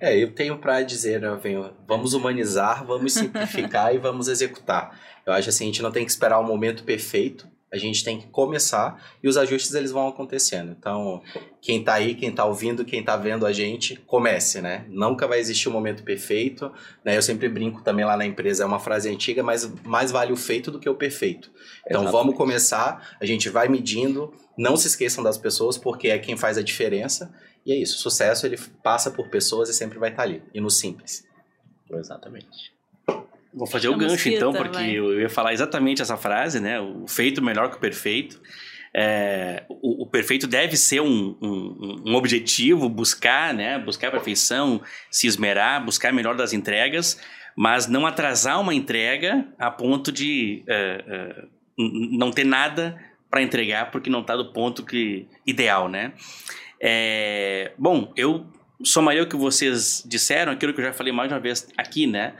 É, eu tenho para dizer, né, venho, vamos humanizar, vamos simplificar e vamos executar. Eu acho assim, a gente não tem que esperar o momento perfeito, a gente tem que começar e os ajustes eles vão acontecendo. Então, quem está aí, quem está ouvindo, quem está vendo a gente, comece, né? Nunca vai existir um momento perfeito, né? Eu sempre brinco também lá na empresa, é uma frase antiga, mas mais vale o feito do que o perfeito. Então, Exatamente. vamos começar, a gente vai medindo, não se esqueçam das pessoas, porque é quem faz a diferença. E é isso, o sucesso ele passa por pessoas e sempre vai estar ali, e no simples. Exatamente. Vou fazer o gancho então, porque vai. eu ia falar exatamente essa frase, né? O feito melhor que o perfeito. É, o, o, perfeito deve ser um, um, um, objetivo, buscar, né? Buscar a perfeição, se esmerar, buscar a melhor das entregas, mas não atrasar uma entrega a ponto de é, é, não ter nada para entregar porque não está do ponto que ideal, né? É, bom, eu somaria o que vocês disseram, aquilo que eu já falei mais uma vez aqui, né?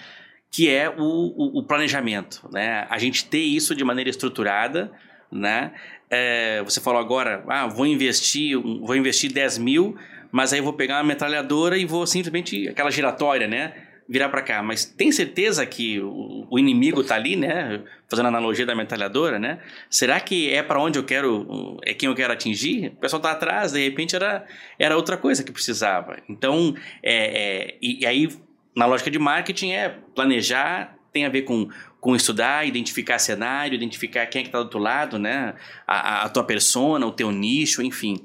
Que é o, o, o planejamento, né? A gente ter isso de maneira estruturada, né? É, você falou agora, ah, vou investir, vou investir 10 mil, mas aí eu vou pegar uma metralhadora e vou simplesmente aquela giratória, né? Virar para cá. Mas tem certeza que o, o inimigo tá ali, né? Fazendo a analogia da metralhadora, né? Será que é para onde eu quero, é quem eu quero atingir? O pessoal tá atrás, de repente era, era outra coisa que precisava. Então, é, é e, e aí na lógica de marketing é planejar, tem a ver com, com estudar, identificar cenário, identificar quem é que está do outro lado, né? A, a, tua persona, o teu nicho, enfim.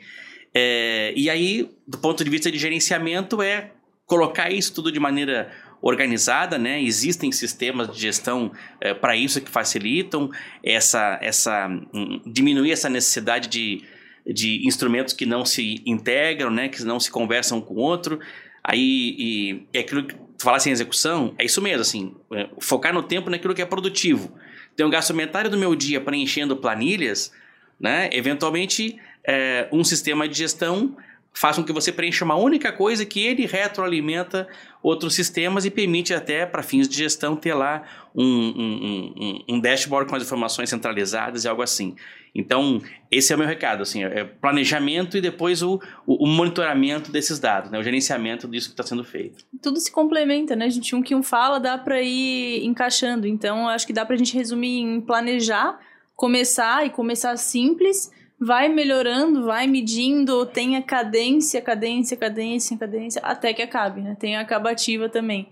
É, e aí, do ponto de vista de gerenciamento, é colocar isso tudo de maneira organizada, né? Existem sistemas de gestão é, para isso que facilitam essa, essa um, diminuir essa necessidade de, de instrumentos que não se integram, né? Que não se conversam com o outro. Aí, e, e aquilo que tu falasse em execução, é isso mesmo, assim, é, focar no tempo naquilo que é produtivo. Tem um gasto mentário do meu dia preenchendo planilhas, né? Eventualmente, é, um sistema de gestão faz com que você preencha uma única coisa que ele retroalimenta outros sistemas e permite até, para fins de gestão, ter lá um, um, um, um, dashboard com as informações centralizadas e algo assim. Então, esse é o meu recado, assim, é planejamento e depois o, o, monitoramento desses dados, né, o gerenciamento disso que está sendo feito. Tudo se complementa, né, gente? Um que um fala dá para ir encaixando. Então, acho que dá para a gente resumir em planejar, começar e começar simples vai melhorando, vai medindo, tem a cadência, cadência, cadência, cadência, até que acabe, né? Tem a acabativa também.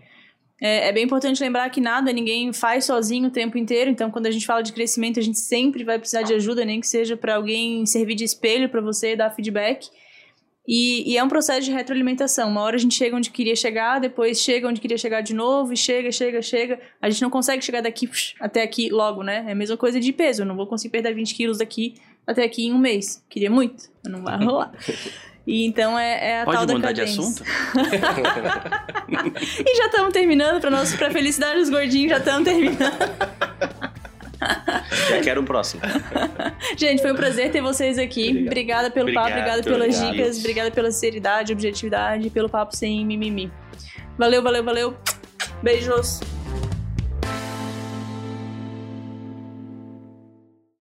É, é, bem importante lembrar que nada, ninguém faz sozinho o tempo inteiro, então quando a gente fala de crescimento, a gente sempre vai precisar de ajuda, nem que seja para alguém servir de espelho para você dar feedback. E, e, é um processo de retroalimentação. Uma hora a gente chega onde queria chegar, depois chega onde queria chegar de novo, e chega, chega, chega. A gente não consegue chegar daqui até aqui logo, né? É a mesma coisa de peso. Eu não vou conseguir perder 20 quilos daqui até aqui em um mês. Queria muito, mas não vai rolar. E então é, é a Pode tal da mudar cadência. de assunto? e já estamos terminando, para nossa pra felicidade dos gordinhos, já estamos terminando. Já quero o próximo. Gente, foi um prazer ter vocês aqui. Obrigado. Obrigada pelo Obrigado, papo, obrigada pelas obrigado. dicas, obrigada pela seriedade, objetividade, pelo papo sem mimimi. Valeu, valeu, valeu. Beijos.